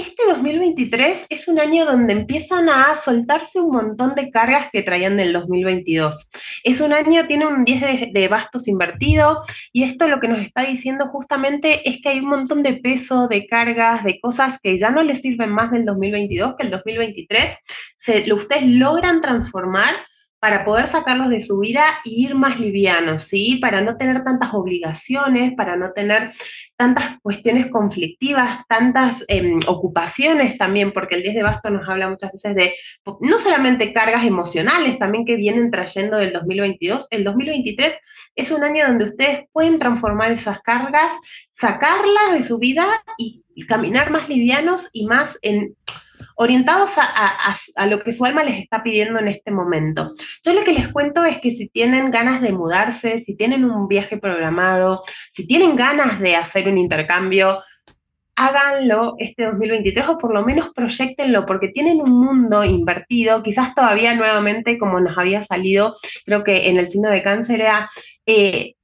Speaker 3: este 2023 es un año donde empiezan a soltarse un montón de cargas que traían del 2022. Es un año, tiene un 10 de, bastos invertido y esto lo que nos está diciendo justamente es que hay un montón de peso, de cargas, de cosas que ya no les sirven más del 2022, que el 2023 se, ustedes logran transformar para poder sacarlos de su vida y ir más livianos, ¿sí? Para no tener tantas obligaciones, para no tener tantas cuestiones conflictivas, tantas em, ocupaciones también, porque el 10 de basto nos habla muchas veces de no solamente cargas emocionales, también que vienen trayendo del 2022. El 2023 es un año donde ustedes pueden transformar esas cargas, sacarlas de su vida y caminar más livianos y más en orientados a, lo que su alma les está pidiendo en este momento. Yo lo que les cuento es que si tienen ganas de mudarse, si tienen un viaje programado, si tienen ganas de hacer un intercambio, háganlo este 2023 o por lo menos proyectenlo porque tienen un mundo invertido, quizás todavía nuevamente como nos había salido, creo que en el signo de cáncer era, eh,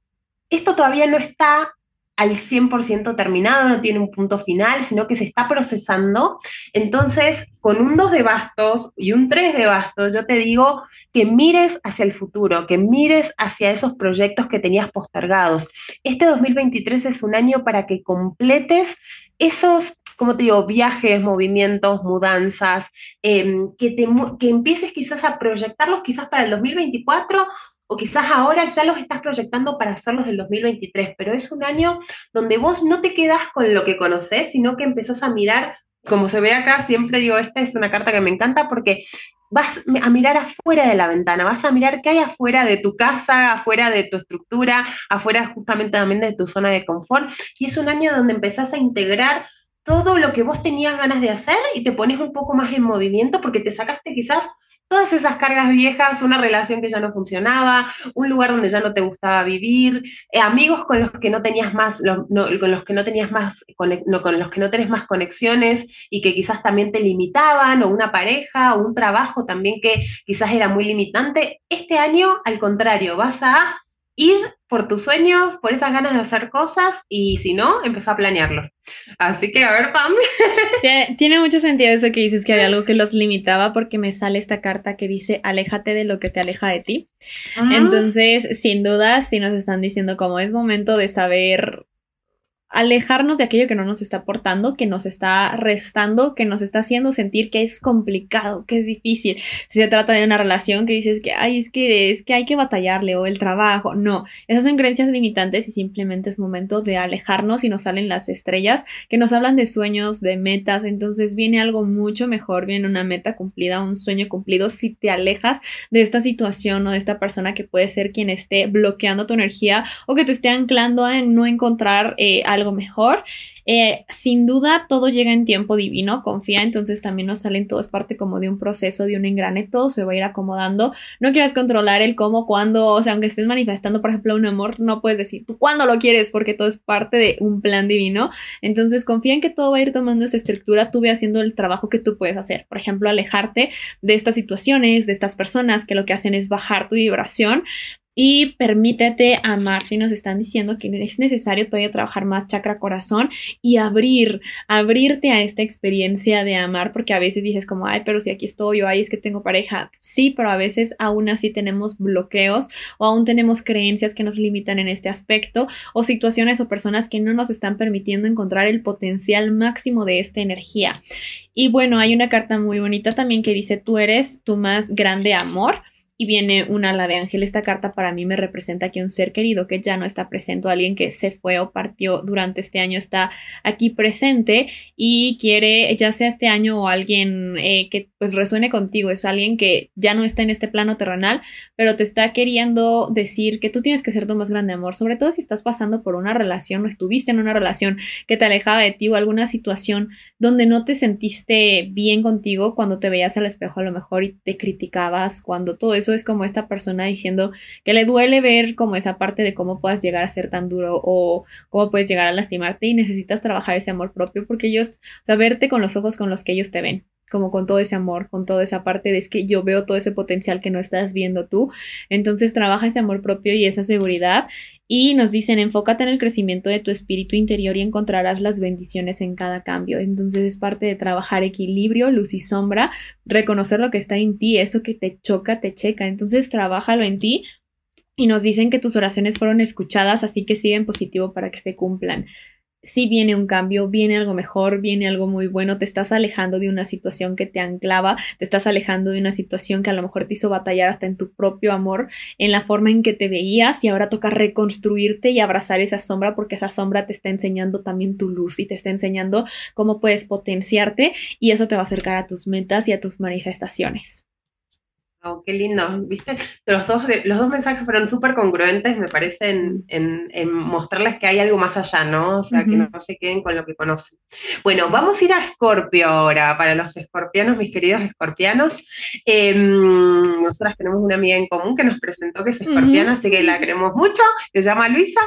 Speaker 3: esto todavía no está al 100% terminado, no tiene un punto final, sino que se está procesando. Entonces, con un 2 de bastos y un 3 de bastos, yo te digo que mires hacia el futuro, que mires hacia esos proyectos que tenías postergados. Este 2023 es un año para que completes esos como te digo, viajes, movimientos, mudanzas, em, que, te, que empieces quizás a proyectarlos quizás para el 2024 o quizás ahora ya los estás proyectando para hacerlos del 2023, pero es un año donde vos no te quedas con lo que conoces, sino que empezás a mirar, como se ve acá, siempre digo, esta es una carta que me encanta porque vas a mirar afuera de la ventana, vas a mirar qué hay afuera de tu casa, afuera de tu estructura, afuera justamente también de tu zona de confort. Y es un año donde empezás a integrar todo lo que vos tenías ganas de hacer y te pones un poco más en movimiento porque te sacaste quizás todas esas cargas viejas, una relación que ya no funcionaba, un lugar donde ya no te gustaba vivir, eh, amigos con los que no tenías más, con los que no tenías más, con los que no tenés más conexiones y que quizás también te limitaban, o una pareja, o un trabajo también que quizás era muy limitante. Este año, al contrario, vas a ir por tus sueños, por esas ganas de hacer cosas y si no, empezó a planearlo. Así que, a ver, Pam.
Speaker 2: Tiene, mucho sentido eso que dices que había algo que los limitaba porque me sale esta carta que dice aléjate de lo que te aleja de ti. Entonces, sin duda, si nos están diciendo como es momento de saber alejarnos de aquello que no nos está aportando, que nos está restando, que nos está haciendo sentir que es complicado, que es difícil. Si se trata de una relación que dices que, ay, es que, es que hay que batallarle o el trabajo. No, esas son creencias limitantes y simplemente es momento de alejarnos y nos salen las estrellas que nos hablan de sueños, de metas. Entonces viene algo mucho mejor, viene una meta cumplida, un sueño cumplido si te alejas de esta situación o de esta persona que puede ser quien esté bloqueando tu energía o que te esté anclando a no encontrar eh, algo mejor. Eh, sin duda, todo llega en tiempo divino, confía, entonces también nos salen todo, es parte como de un proceso, de un engrane, todo se va a ir acomodando. No quieras controlar el cómo, cuándo, o sea, aunque estés manifestando, por ejemplo, un amor, no puedes decir tú cuándo lo quieres, porque todo es parte de un plan divino. Entonces, confía en que todo va a ir tomando esa estructura, tú ve haciendo el trabajo que tú puedes hacer. Por ejemplo, alejarte de estas situaciones, de estas personas que lo que hacen es bajar tu vibración, y permítete amar. Si nos están diciendo que es necesario todavía trabajar más chakra corazón y abrir, abrirte a esta experiencia de amar, porque a veces dices como, ay, pero si aquí estoy o ay, es que tengo pareja. Sí, pero a veces aún así tenemos bloqueos o aún tenemos creencias que nos limitan en este aspecto o situaciones o personas que no nos están permitiendo encontrar el potencial máximo de esta energía. Y bueno, hay una carta muy bonita también que dice, tú eres tu más grande amor y viene un ala de ángel. Esta carta para mí me representa que un ser querido que ya no está presente, alguien que se fue o partió durante este año está aquí presente y quiere, ya sea este año o alguien eh, que pues resuene contigo, es alguien que ya no está en este plano terrenal, pero te está queriendo decir que tú tienes que ser tu más grande amor, sobre todo si estás pasando por una relación o estuviste en una relación que te alejaba de ti o alguna situación donde no te sentiste bien contigo cuando te veías al espejo a lo mejor y te criticabas, cuando todo es como esta persona diciendo que le duele ver como esa parte de cómo puedas llegar a ser tan duro o cómo puedes llegar a lastimarte y necesitas trabajar ese amor propio porque ellos, o sea, verte con los ojos con los que ellos te ven como con todo ese amor, con toda esa parte de es que yo veo todo ese potencial que no estás viendo tú. Entonces trabaja ese amor propio y esa seguridad y nos dicen, enfócate en el crecimiento de tu espíritu interior y encontrarás las bendiciones en cada cambio. Entonces es parte de trabajar equilibrio, luz y sombra, reconocer lo que está en ti, eso que te choca, te checa. Entonces trabájalo en ti y nos dicen que tus oraciones fueron escuchadas, así que siguen positivo para que se cumplan si viene un cambio, viene algo mejor, viene algo muy bueno, te estás alejando de una situación que te anclaba, te estás alejando de una situación que a lo mejor te hizo batallar hasta en tu propio amor, en la forma en que te veías y ahora toca reconstruirte y abrazar esa sombra porque esa sombra te está enseñando también tu luz y te está enseñando cómo puedes potenciarte y eso te va a acercar a tus metas y a tus manifestaciones.
Speaker 3: Oh, qué lindo, viste, los dos, los dos mensajes fueron súper congruentes, me parece, en, mostrarles que hay algo más allá, ¿no? O sea, que no, se queden con lo que conocen. Bueno, vamos a ir a Escorpio ahora, para los escorpianos, mis queridos escorpianos. Em, nosotras tenemos una amiga en común que nos presentó que es escorpiana, así que la queremos mucho, se llama Luisa.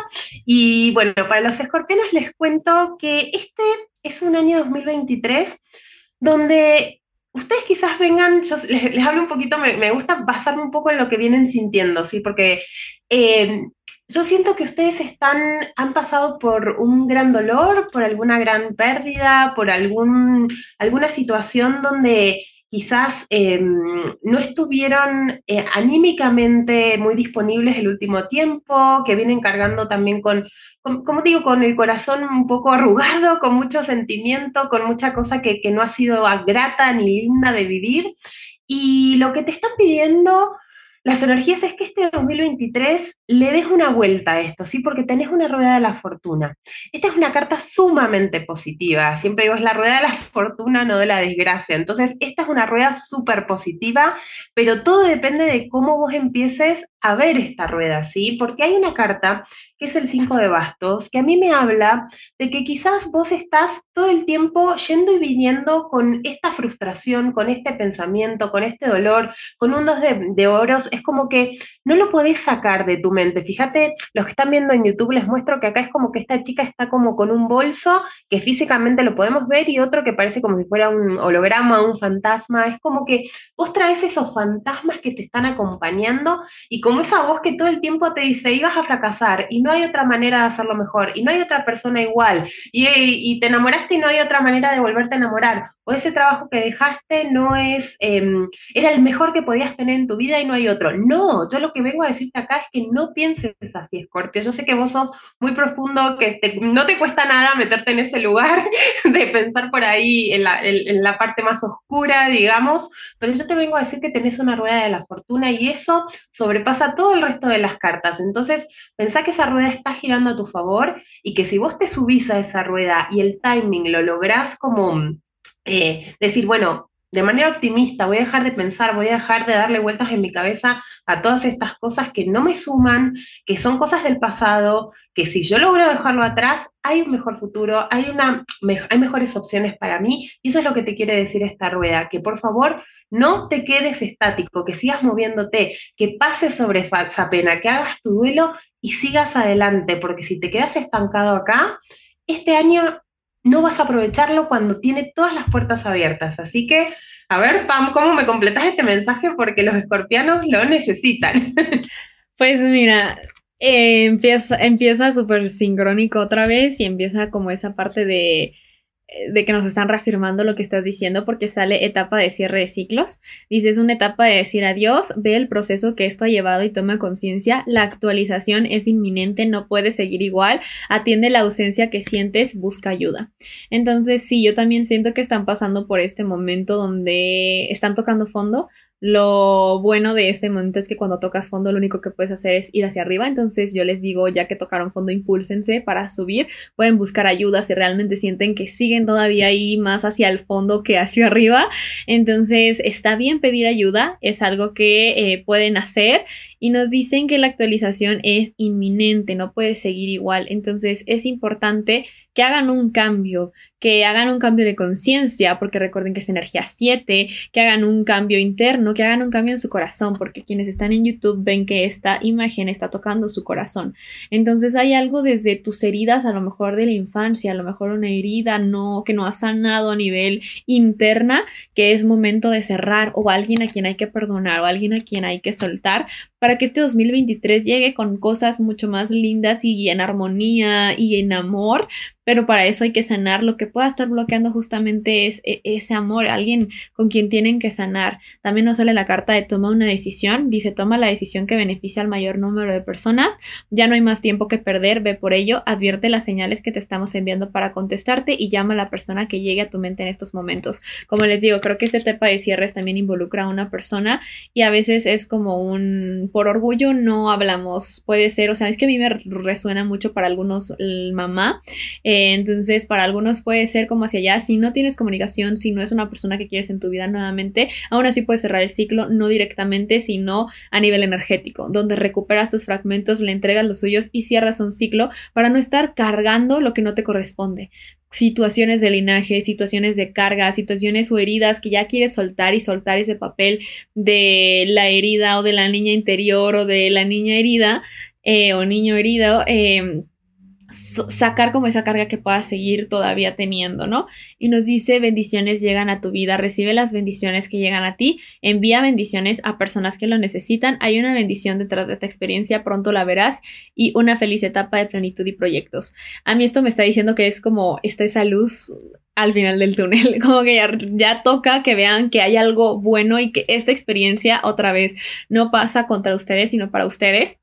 Speaker 3: Y bueno, para los escorpianos les cuento que este es un año 2023 donde ustedes quizás vengan, yo les, hablo un poquito, me, gusta basarme un poco en lo que vienen sintiendo, ¿sí? Porque eh, yo siento que ustedes están, han pasado por un gran dolor, por alguna gran pérdida, por algún, alguna situación donde quizás em, no estuvieron eh, anímicamente muy disponibles el último tiempo, que vienen cargando también con, como digo, con el corazón un poco arrugado, con mucho sentimiento, con mucha cosa que, que no ha sido grata ni linda de vivir. Y lo que te están pidiendo las energías es que este 2023 le des una vuelta a esto, ¿sí? Porque tenés una rueda de la fortuna. Esta es una carta sumamente positiva. Siempre digo, es la rueda de la fortuna, no de la desgracia. Entonces, esta es una rueda súper positiva, pero todo depende de cómo vos empieces a ver esta rueda, ¿sí? Porque hay una carta, que es el 5 de bastos, que a mí me habla de que quizás vos estás todo el tiempo yendo y viniendo con esta frustración, con este pensamiento, con este dolor, con un dos de, de oros. Es como que no lo podés sacar de tu mente. Fíjate, los que están viendo en YouTube les muestro que acá es como que esta chica está como con un bolso que físicamente lo podemos ver y otro que parece como si fuera un holograma, un fantasma. Es como que vos traes esos fantasmas que te están acompañando y esa voz que todo el tiempo te dice, ibas a fracasar y no hay otra manera de hacerlo mejor y no hay otra persona igual. Y, y te enamoraste y no hay otra manera de volverte a enamorar o ese trabajo que dejaste no es, em, era el mejor que podías tener en tu vida y no hay otro. No, yo lo que vengo a decirte acá es que no pienses así, Scorpio. Yo sé que vos sos muy profundo, que no te cuesta nada meterte en ese lugar de pensar por ahí en la, en la parte más oscura, digamos, pero yo te vengo a decir que tenés una rueda de la fortuna y eso sobrepasa todo el resto de las cartas. Entonces, pensá que esa rueda está girando a tu favor y que si vos te subís a esa rueda y el timing lo lográs como eh, decir, bueno, de manera optimista, voy a dejar de pensar, voy a dejar de darle vueltas en mi cabeza a todas estas cosas que no me suman, que son cosas del pasado, que si yo logro dejarlo atrás, hay un mejor futuro, hay, una, hay mejores opciones para mí, y eso es lo que te quiere decir esta rueda, que por favor no te quedes estático, que sigas moviéndote, que pases sobre esa pena, que hagas tu duelo y sigas adelante, porque si te quedas estancado acá, este año no vas a aprovecharlo cuando tiene todas las puertas abiertas. Así que, a ver, Pam, ¿cómo me completas este mensaje? Porque los escorpianos lo necesitan.
Speaker 2: Pues mira, eh, empieza, empieza súper sincrónico otra vez y empieza como esa parte de de que nos están reafirmando lo que estás diciendo porque sale etapa de cierre de ciclos. Dice, es una etapa de decir adiós, ve el proceso que esto ha llevado y toma conciencia, la actualización es inminente, no puedes seguir igual, atiende la ausencia que sientes, busca ayuda. Entonces, sí, yo también siento que están pasando por este momento donde están tocando fondo, lo bueno de este momento es que cuando tocas fondo lo único que puedes hacer es ir hacia arriba. Entonces yo les digo, ya que tocaron fondo, impúlsense para subir. Pueden buscar ayuda si realmente sienten que siguen todavía ahí más hacia el fondo que hacia arriba. Entonces está bien pedir ayuda, es algo que eh, pueden hacer y nos dicen que la actualización es inminente, no puede seguir igual. Entonces es importante que hagan un cambio, que hagan un cambio de conciencia, porque recuerden que es energía 7, que hagan un cambio interno, que hagan un cambio en su corazón, porque quienes están en YouTube ven que esta imagen está tocando su corazón. Entonces hay algo desde tus heridas, a lo mejor de la infancia, a lo mejor una herida no que no ha sanado a nivel interna, que es momento de cerrar o alguien a quien hay que perdonar o alguien a quien hay que soltar para que este 2023 llegue con cosas mucho más lindas y en armonía y en amor, pero para eso hay que sanar. Lo que pueda estar bloqueando justamente es e, ese amor, alguien con quien tienen que sanar. También nos sale la carta de toma una decisión, dice toma la decisión que beneficia al mayor número de personas, ya no hay más tiempo que perder, ve por ello, advierte las señales que te estamos enviando para contestarte y llama a la persona que llegue a tu mente en estos momentos. Como les digo, creo que este tema de cierres también involucra a una persona y a veces es como un, por orgullo no hablamos, puede ser, o sea, es que a mí me resuena mucho para algunos el mamá. Entonces, para algunos puede ser como hacia allá. Si no tienes comunicación, si no es una persona que quieres en tu vida nuevamente, aún así puedes cerrar el ciclo, no directamente, sino a nivel energético, donde recuperas tus fragmentos, le entregas los suyos y cierras un ciclo para no estar cargando lo que no te corresponde situaciones de linaje, situaciones de carga, situaciones o heridas que ya quieres soltar y soltar ese papel de la herida o de la niña interior o de la niña herida eh, o niño herido. Eh, sacar como esa carga que puedas seguir todavía teniendo, ¿no? Y nos dice bendiciones llegan a tu vida, recibe las bendiciones que llegan a ti, envía bendiciones a personas que lo necesitan, hay una bendición detrás de esta experiencia, pronto la verás y una feliz etapa de plenitud y proyectos. A mí esto me está diciendo que es como esta esa luz al final del túnel, como que ya, ya, toca que vean que hay algo bueno y que esta experiencia otra vez no pasa contra ustedes, sino para ustedes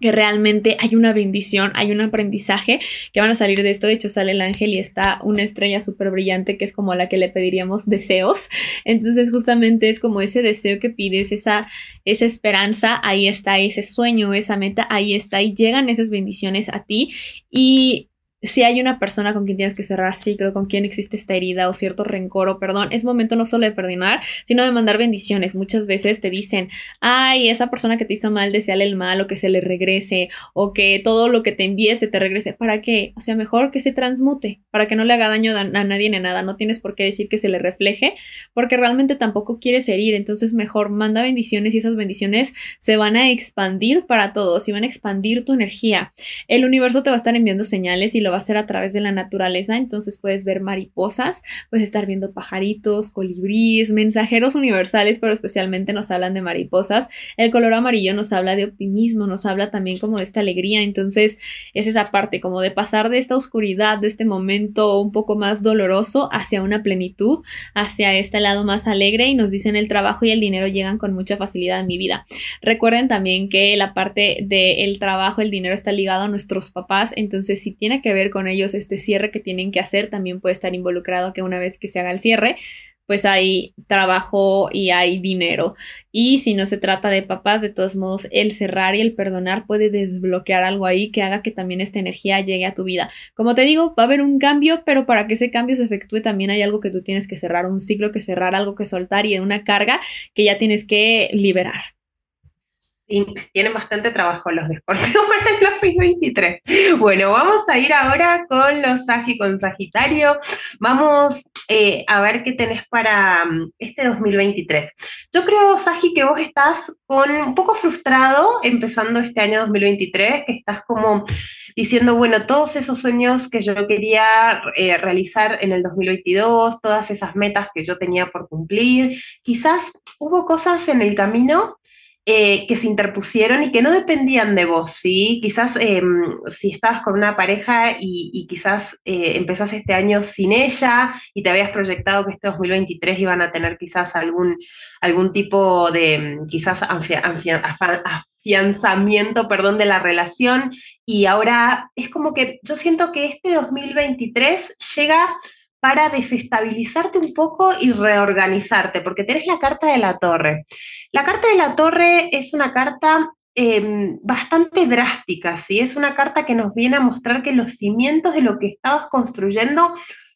Speaker 2: que realmente hay una bendición, hay un aprendizaje que van a salir de esto. De hecho, sale el ángel y está una estrella súper brillante que es como la que le pediríamos deseos. Entonces, justamente es como ese deseo que pides, esa, esa esperanza, ahí está, ese sueño, esa meta, ahí está, y llegan esas bendiciones a ti. Y si hay una persona con quien tienes que cerrar ciclo, con quien existe esta herida o cierto rencor o perdón, es momento no solo de perdonar, sino de mandar bendiciones. Muchas veces te dicen, ay, esa persona que te hizo mal, deseale el mal o que se le regrese o que todo lo que te envíe se te regrese. ¿Para qué? O sea, mejor que se transmute, para que no le haga daño a nadie ni nada. No tienes por qué decir que se le refleje, porque realmente tampoco quieres herir. Entonces, mejor manda bendiciones y esas bendiciones se van a expandir para todos y van a expandir tu energía. El universo te va a estar enviando señales y lo va a hacer a través de la naturaleza, entonces puedes ver mariposas, puedes estar viendo pajaritos, colibríes, mensajeros universales, pero especialmente nos hablan de mariposas. El color amarillo nos habla de optimismo, nos habla también como de esta alegría, entonces es esa parte como de pasar de esta oscuridad, de este momento un poco más doloroso hacia una plenitud, hacia este lado más alegre y nos dicen el trabajo y el dinero llegan con mucha facilidad en mi vida. Recuerden también que la parte del trabajo, el dinero está ligado a nuestros papás, entonces si tiene que ver con ellos este cierre que tienen que hacer, también puede estar involucrado que una vez que se haga el cierre, pues hay trabajo y hay dinero. Y si no se trata de papás, de todos modos, el cerrar y el perdonar puede desbloquear algo ahí que haga que también esta energía llegue a tu vida. Como te digo, va a haber un cambio, pero para que ese cambio se efectúe también hay algo que tú tienes que cerrar, un ciclo que cerrar, algo que soltar y una carga que ya tienes que liberar
Speaker 3: tienen bastante trabajo los de Scorpio para el 2023. Bueno, vamos a ir ahora con los Sagi, con Sagitario. Vamos eh, a ver qué tenés para mm, este 2023. Yo creo, Sagi, que vos estás con un poco frustrado empezando este año 2023, que estás como diciendo, bueno, todos esos sueños que yo quería eh, realizar en el 2022, todas esas metas que yo tenía por cumplir, quizás hubo cosas en el camino eh, que se interpusieron y que no dependían de vos, ¿sí? Quizás em, si estabas con una pareja y, quizás eh, empezás este año sin ella y te habías proyectado que este 2023 iban a tener quizás algún, algún tipo de, em, quizás afianzamiento, perdón, de la relación y ahora es como que yo siento que este 2023 llega para desestabilizarte un poco y reorganizarte, porque tenés la carta de la torre. La carta de la torre es una carta em, bastante drástica, ¿sí? Es una carta que nos viene a mostrar que los cimientos de lo que estabas construyendo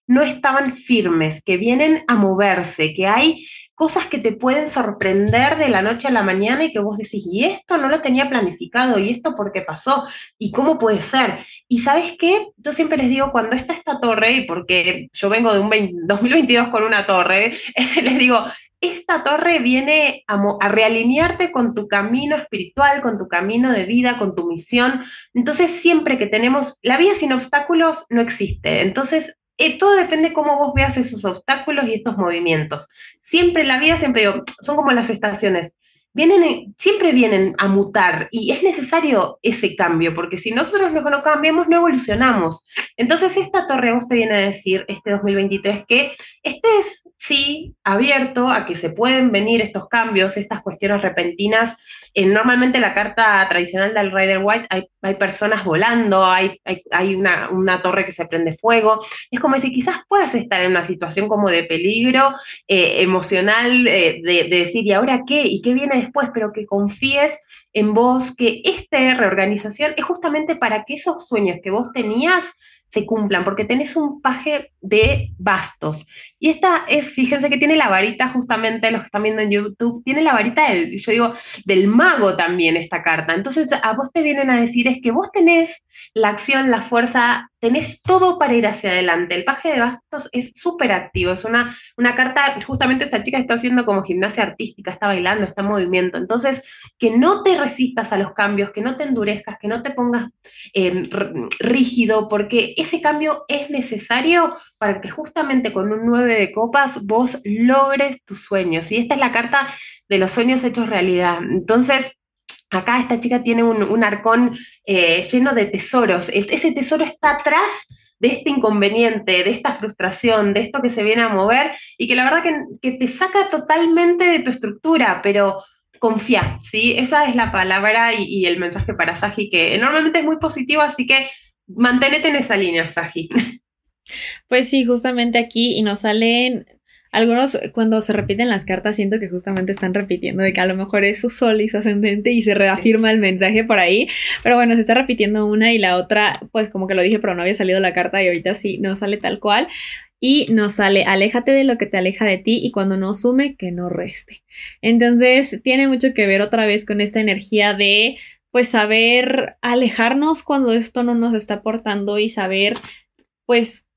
Speaker 3: no estaban firmes, que vienen a moverse, que hay cosas que te pueden sorprender de la noche a la mañana y que vos decís, y esto no lo tenía planificado, y esto por qué pasó, y cómo puede ser. Y sabes qué, yo siempre les digo, cuando está esta torre, y porque yo vengo de un 2022 con una torre, les digo, esta torre viene a, a, realinearte con tu camino espiritual, con tu camino de vida, con tu misión. Entonces, siempre que tenemos, la vida sin obstáculos no existe. Entonces, eh, todo depende cómo vos veas esos obstáculos y estos movimientos. Siempre la vida, siempre digo, son como las estaciones vienen, siempre vienen a mutar y es necesario ese cambio, porque si nosotros no, cambiamos, no evolucionamos. Entonces, esta torre vos te viene a decir, este 2023, que estés, sí, abierto a que se pueden venir estos cambios, estas cuestiones repentinas. Eh, normalmente la carta tradicional del Rider White hay, hay personas volando, hay, hay, una, una, torre que se prende fuego. Es como si quizás puedas estar en una situación como de peligro eh, emocional, eh, de, de decir, ¿y ahora qué? ¿Y qué viene después, pero que confíes en vos, que esta reorganización es justamente para que esos sueños que vos tenías se cumplan, porque tenés un paje de bastos. Y esta es, fíjense que tiene la varita, justamente los que están viendo en YouTube, tiene la varita del, yo digo, del mago también esta carta. Entonces a vos te vienen a decir es que vos tenés la acción, la fuerza, tenés todo para ir hacia adelante. El paje de bastos es súper activo, es una, una carta, justamente esta chica está haciendo como gimnasia artística, está bailando, está en movimiento. Entonces, que no te resistas a los cambios, que no te endurezcas, que no te pongas em, rígido, porque ese cambio es necesario para que justamente con un 9 de copas vos logres tus sueños. Y esta es la carta de los sueños hechos realidad. Entonces, Acá esta chica tiene un, arcón eh, lleno de tesoros. Ese tesoro está atrás de este inconveniente, de esta frustración, de esto que se viene a mover y que la verdad que, te saca totalmente de tu estructura, pero confía, ¿sí? Esa es la palabra y, el mensaje para Saji, que normalmente es muy positivo, así que manténete en esa línea, Saji.
Speaker 2: Pues sí, justamente aquí y nos salen algunos cuando se repiten las cartas siento que justamente están repitiendo de que a lo mejor es su sol y su ascendente y se reafirma el mensaje por ahí, pero bueno, se está repitiendo una y la otra, pues como que lo dije, pero no había salido la carta y ahorita sí, no sale tal cual. Y nos sale, aléjate de lo que te aleja de ti y cuando no sume, que no reste. Entonces, tiene mucho que ver otra vez con esta energía de, pues, saber alejarnos cuando esto no nos está aportando y saber, pues,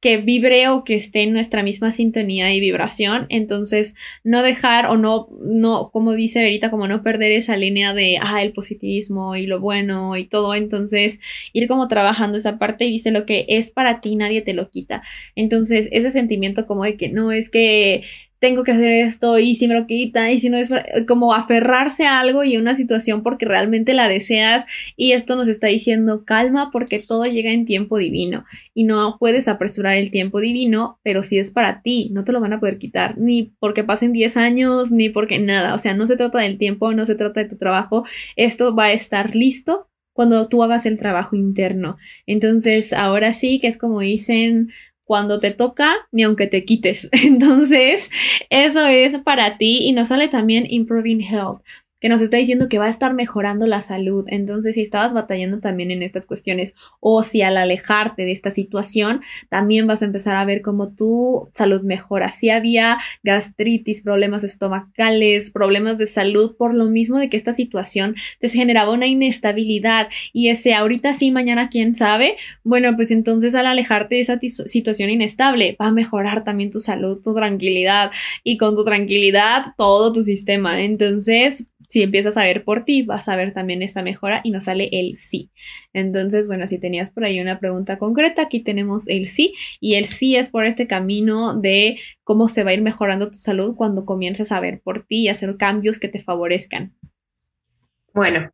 Speaker 2: que vibre o que esté en nuestra misma sintonía y vibración. Entonces, no dejar o no, no, como dice Verita, como no perder esa línea de, ah, el positivismo y lo bueno y todo. Entonces, ir como trabajando esa parte y dice lo que es para ti, nadie te lo quita. Entonces, ese sentimiento como de que no es que tengo que hacer esto y si me lo quita y si no es como aferrarse a algo y a una situación porque realmente la deseas y esto nos está diciendo calma porque todo llega en tiempo divino y no puedes apresurar el tiempo divino, pero si es para ti, no te lo van a poder quitar ni porque pasen 10 años ni porque nada, o sea, no se trata del tiempo, no se trata de tu trabajo, esto va a estar listo cuando tú hagas el trabajo interno. Entonces, ahora sí que es como dicen cuando te toca ni aunque te quites. Entonces, eso es para ti y nos sale también Improving Health que nos está diciendo que va a estar mejorando la salud. Entonces, si estabas batallando también en estas cuestiones o si al alejarte de esta situación, también vas a empezar a ver cómo tu salud mejora. Si había gastritis, problemas estomacales, problemas de salud, por lo mismo de que esta situación te generaba una inestabilidad y ese ahorita sí, mañana quién sabe, bueno, pues entonces al alejarte de esa situación inestable, va a mejorar también tu salud, tu tranquilidad y con tu tranquilidad todo tu sistema. Entonces, si empiezas a ver por ti, vas a ver también esta mejora y nos sale el sí. Entonces, bueno, si tenías por ahí una pregunta concreta, aquí tenemos el sí y el sí es por este camino de cómo se va a ir mejorando tu salud cuando comiences a ver por ti y hacer cambios que te favorezcan.
Speaker 3: Bueno,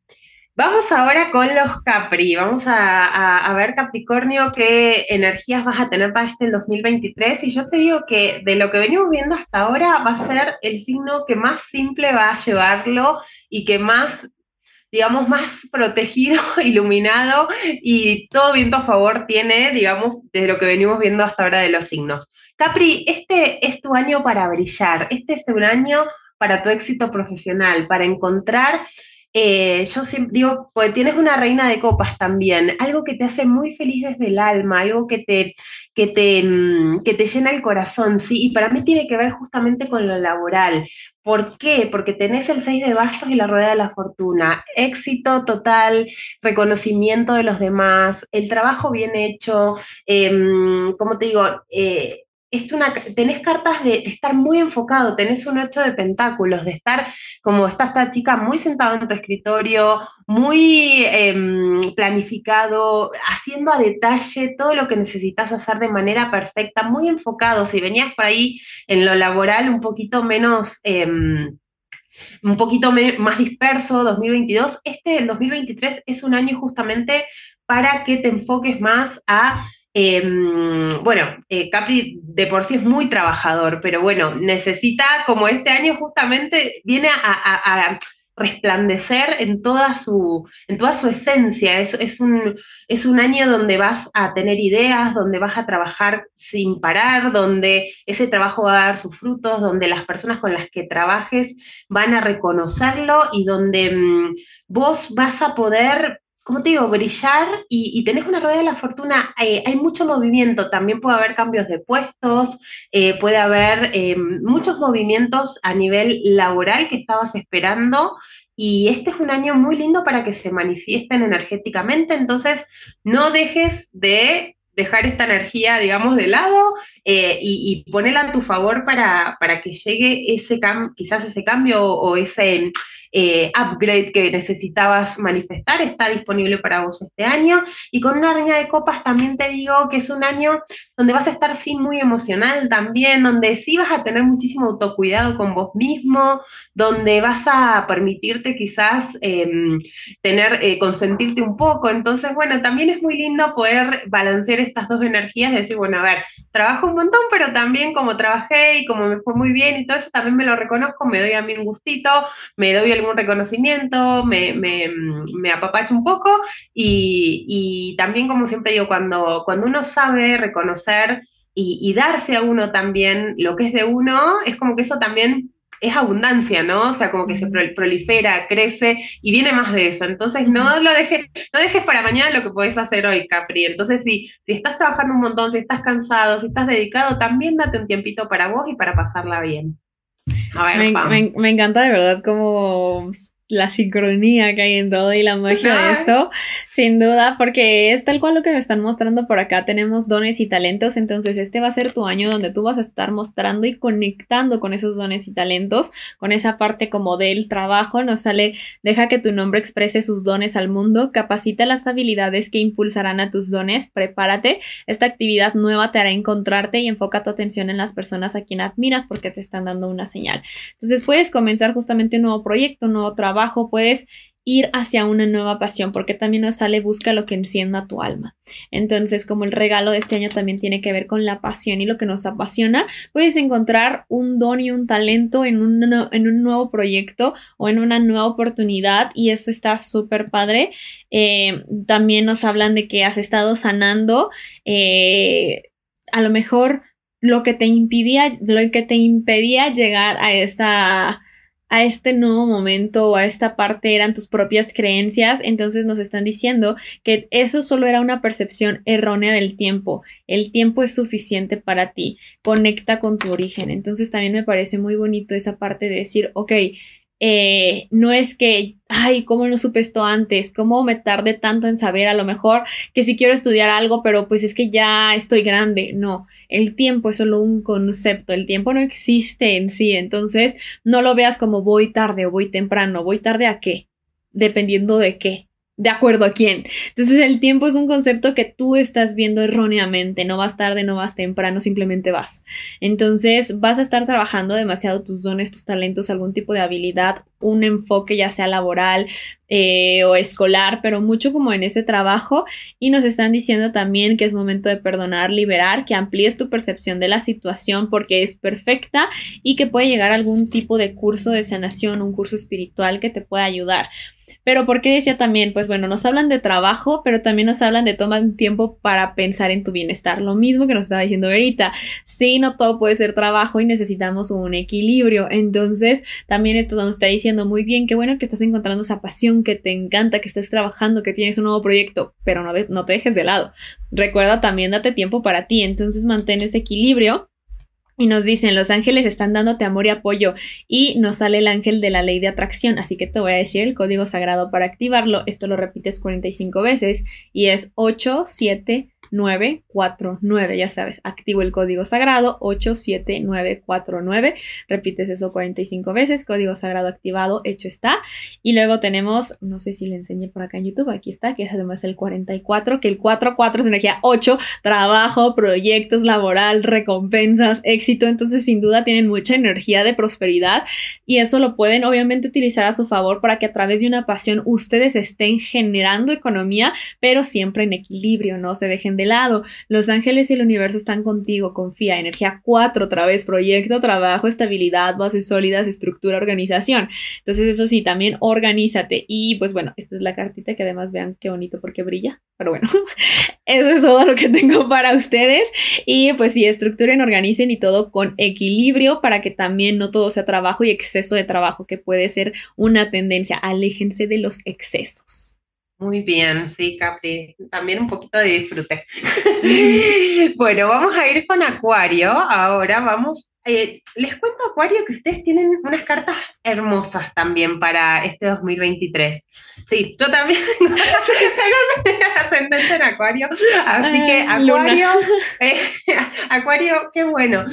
Speaker 3: Vamos ahora con los Capri. Vamos a, ver, Capricornio, qué energías vas a tener para este 2023. Y yo te digo que de lo que venimos viendo hasta ahora va a ser el signo que más simple va a llevarlo y que más, digamos, más protegido, iluminado y todo viento a favor tiene, digamos, de lo que venimos viendo hasta ahora de los signos. Capri, este es tu año para brillar. Este es un año para tu éxito profesional, para encontrar eh, yo siempre digo, pues tienes una reina de copas también, algo que te hace muy feliz desde el alma, algo que te, que te, mm, que te llena el corazón, ¿sí? Y para mí tiene que ver justamente con lo laboral. ¿Por qué? Porque tenés el 6 de bastos y la rueda de la fortuna. Éxito total, reconocimiento de los demás, el trabajo bien hecho, em, como te digo, eh, una, tenés cartas de estar muy enfocado, tenés un ocho de pentáculos, de estar como está esta chica muy sentada en tu escritorio, muy em, planificado, haciendo a detalle todo lo que necesitas hacer de manera perfecta, muy enfocado. Si venías por ahí en lo laboral un poquito menos... Em, un poquito más disperso, 2022, este, el 2023, es un año justamente para que te enfoques más a Em, bueno, eh, Capri de por sí es muy trabajador, pero bueno, necesita, como este año justamente, viene a, resplandecer en toda su, en toda su esencia. Es, es, un, es un año donde vas a tener ideas, donde vas a trabajar sin parar, donde ese trabajo va a dar sus frutos, donde las personas con las que trabajes van a reconocerlo y donde mm, vos vas a poder como te digo, brillar y, tenés una rueda de la fortuna, eh, hay mucho movimiento, también puede haber cambios de puestos, eh, puede haber eh, muchos movimientos a nivel laboral que estabas esperando y este es un año muy lindo para que se manifiesten energéticamente, entonces no dejes de dejar esta energía, digamos, de lado y, y, ponerla a tu favor para, para que llegue ese quizás ese cambio o ese eh, upgrade que necesitabas manifestar está disponible para vos este año. Y con una reina de copas también te digo que es un año donde vas a estar sí muy emocional también, donde sí vas a tener muchísimo autocuidado con vos mismo, donde vas a permitirte quizás em, tener, eh, consentirte un poco. Entonces, bueno, también es muy lindo poder balancear estas dos energías, decir, bueno, a ver, trabajo un montón, pero también como trabajé y como me fue muy bien y todo eso, también me lo reconozco, me doy a mí un gustito, me doy algún reconocimiento, me, me, apapacho un poco y, y, también, como siempre digo, cuando, cuando uno sabe reconocer y, y darse a uno también lo que es de uno, es como que eso también es abundancia, ¿no? O sea, como que se prolifera, crece y viene más de eso. Entonces, no lo dejes, no dejes para mañana lo que podés hacer hoy, Capri. Entonces, si, si estás trabajando un montón, si estás cansado, si estás dedicado, también date un tiempito para vos y para pasarla bien.
Speaker 2: A ver, me, me, encanta de verdad cómo la sincronía que hay en todo y la magia de esto, sin duda, porque es tal cual lo que me están mostrando por acá. Tenemos dones y talentos, entonces este va a ser tu año donde tú vas a estar mostrando y conectando con esos dones y talentos, con esa parte como del trabajo. Nos sale, deja que tu nombre exprese sus dones al mundo, capacita las habilidades que impulsarán a tus dones, prepárate. Esta actividad nueva te hará encontrarte y enfoca tu atención en las personas a quien admiras porque te están dando una señal. Entonces puedes comenzar justamente un nuevo proyecto, un nuevo trabajo puedes ir hacia una nueva pasión, porque también nos sale busca lo que encienda tu alma. Entonces, como el regalo de este año también tiene que ver con la pasión y lo que nos apasiona, puedes encontrar un don y un talento en un, en un nuevo proyecto o en una nueva oportunidad y esto está súper padre. Eh, también nos hablan de que has estado sanando, eh, a lo mejor lo que te impedía, lo que te impedía llegar a esta a este nuevo momento o a esta parte eran tus propias creencias, entonces nos están diciendo que eso solo era una percepción errónea del tiempo. El tiempo es suficiente para ti. Conecta con tu origen. Entonces también me parece muy bonito esa parte de decir, ok, eh, no es que, ay, ¿cómo no supe esto antes? ¿Cómo me tardé tanto en saber? A lo mejor que si quiero estudiar algo, pero pues es que ya estoy grande. No, el tiempo es solo un concepto, el tiempo no existe en sí, entonces no lo veas como voy tarde o voy temprano, voy tarde a qué, dependiendo de qué de acuerdo a quién. Entonces el tiempo es un concepto que tú estás viendo erróneamente, no vas tarde, no vas temprano, simplemente vas. Entonces vas a estar trabajando demasiado tus dones, tus talentos, algún tipo de habilidad, un enfoque ya sea laboral eh, o escolar, pero mucho como en ese trabajo y nos están diciendo también que es momento de perdonar, liberar, que amplíes tu percepción de la situación porque es perfecta y que puede llegar algún tipo de curso de sanación, un curso espiritual que te pueda ayudar. Pero ¿por qué decía también? Pues bueno, nos hablan de trabajo, pero también nos hablan de tomar tiempo para pensar en tu bienestar. Lo mismo que nos estaba diciendo Verita. Sí, no todo puede ser trabajo y necesitamos un equilibrio. Entonces, también esto nos está diciendo muy bien, qué bueno que estás encontrando esa pasión, que te encanta, que estés trabajando, que tienes un nuevo proyecto, pero no, no te dejes de lado. Recuerda también date tiempo para ti. Entonces, mantén ese equilibrio y nos dicen, los ángeles están dándote amor y apoyo. Y nos sale el ángel de la ley de atracción. Así que te voy a decir el código sagrado para activarlo. Esto lo repites 45 veces. Y es 8, 7, 949. Ya sabes, activo el código sagrado 87949. Repites eso 45 veces. Código sagrado activado, hecho está. Y luego tenemos, no sé si le enseñé por acá en YouTube, aquí está, que es además el 44, que el 44 es energía 8, trabajo, proyectos, laboral, recompensas, éxito. Entonces, sin duda, tienen mucha energía de prosperidad y eso lo pueden obviamente utilizar a su favor para que a través de una pasión ustedes estén generando economía, pero siempre en equilibrio, no se dejen de lado. Los ángeles y el universo están contigo, confía. Energía 4 otra vez, proyecto, trabajo, estabilidad, bases sólidas, estructura, organización. Entonces eso sí, también organízate. Y pues bueno, esta es la cartita que además vean qué bonito porque brilla. Pero bueno, eso es todo lo que tengo para ustedes. Y pues sí, estructuren, organicen y todo con equilibrio para que también no todo sea trabajo y exceso de trabajo, que puede ser una tendencia. Aléjense de los excesos.
Speaker 3: Muy bien, sí, Capri. También un poquito de disfrute. bueno, vamos a ir con Acuario. Ahora vamos. Eh, les cuento, Acuario, que ustedes tienen unas cartas hermosas también para este 2023. Sí, yo también tengo ascendente en Acuario. Así que, Acuario, eh, Acuario, qué bueno.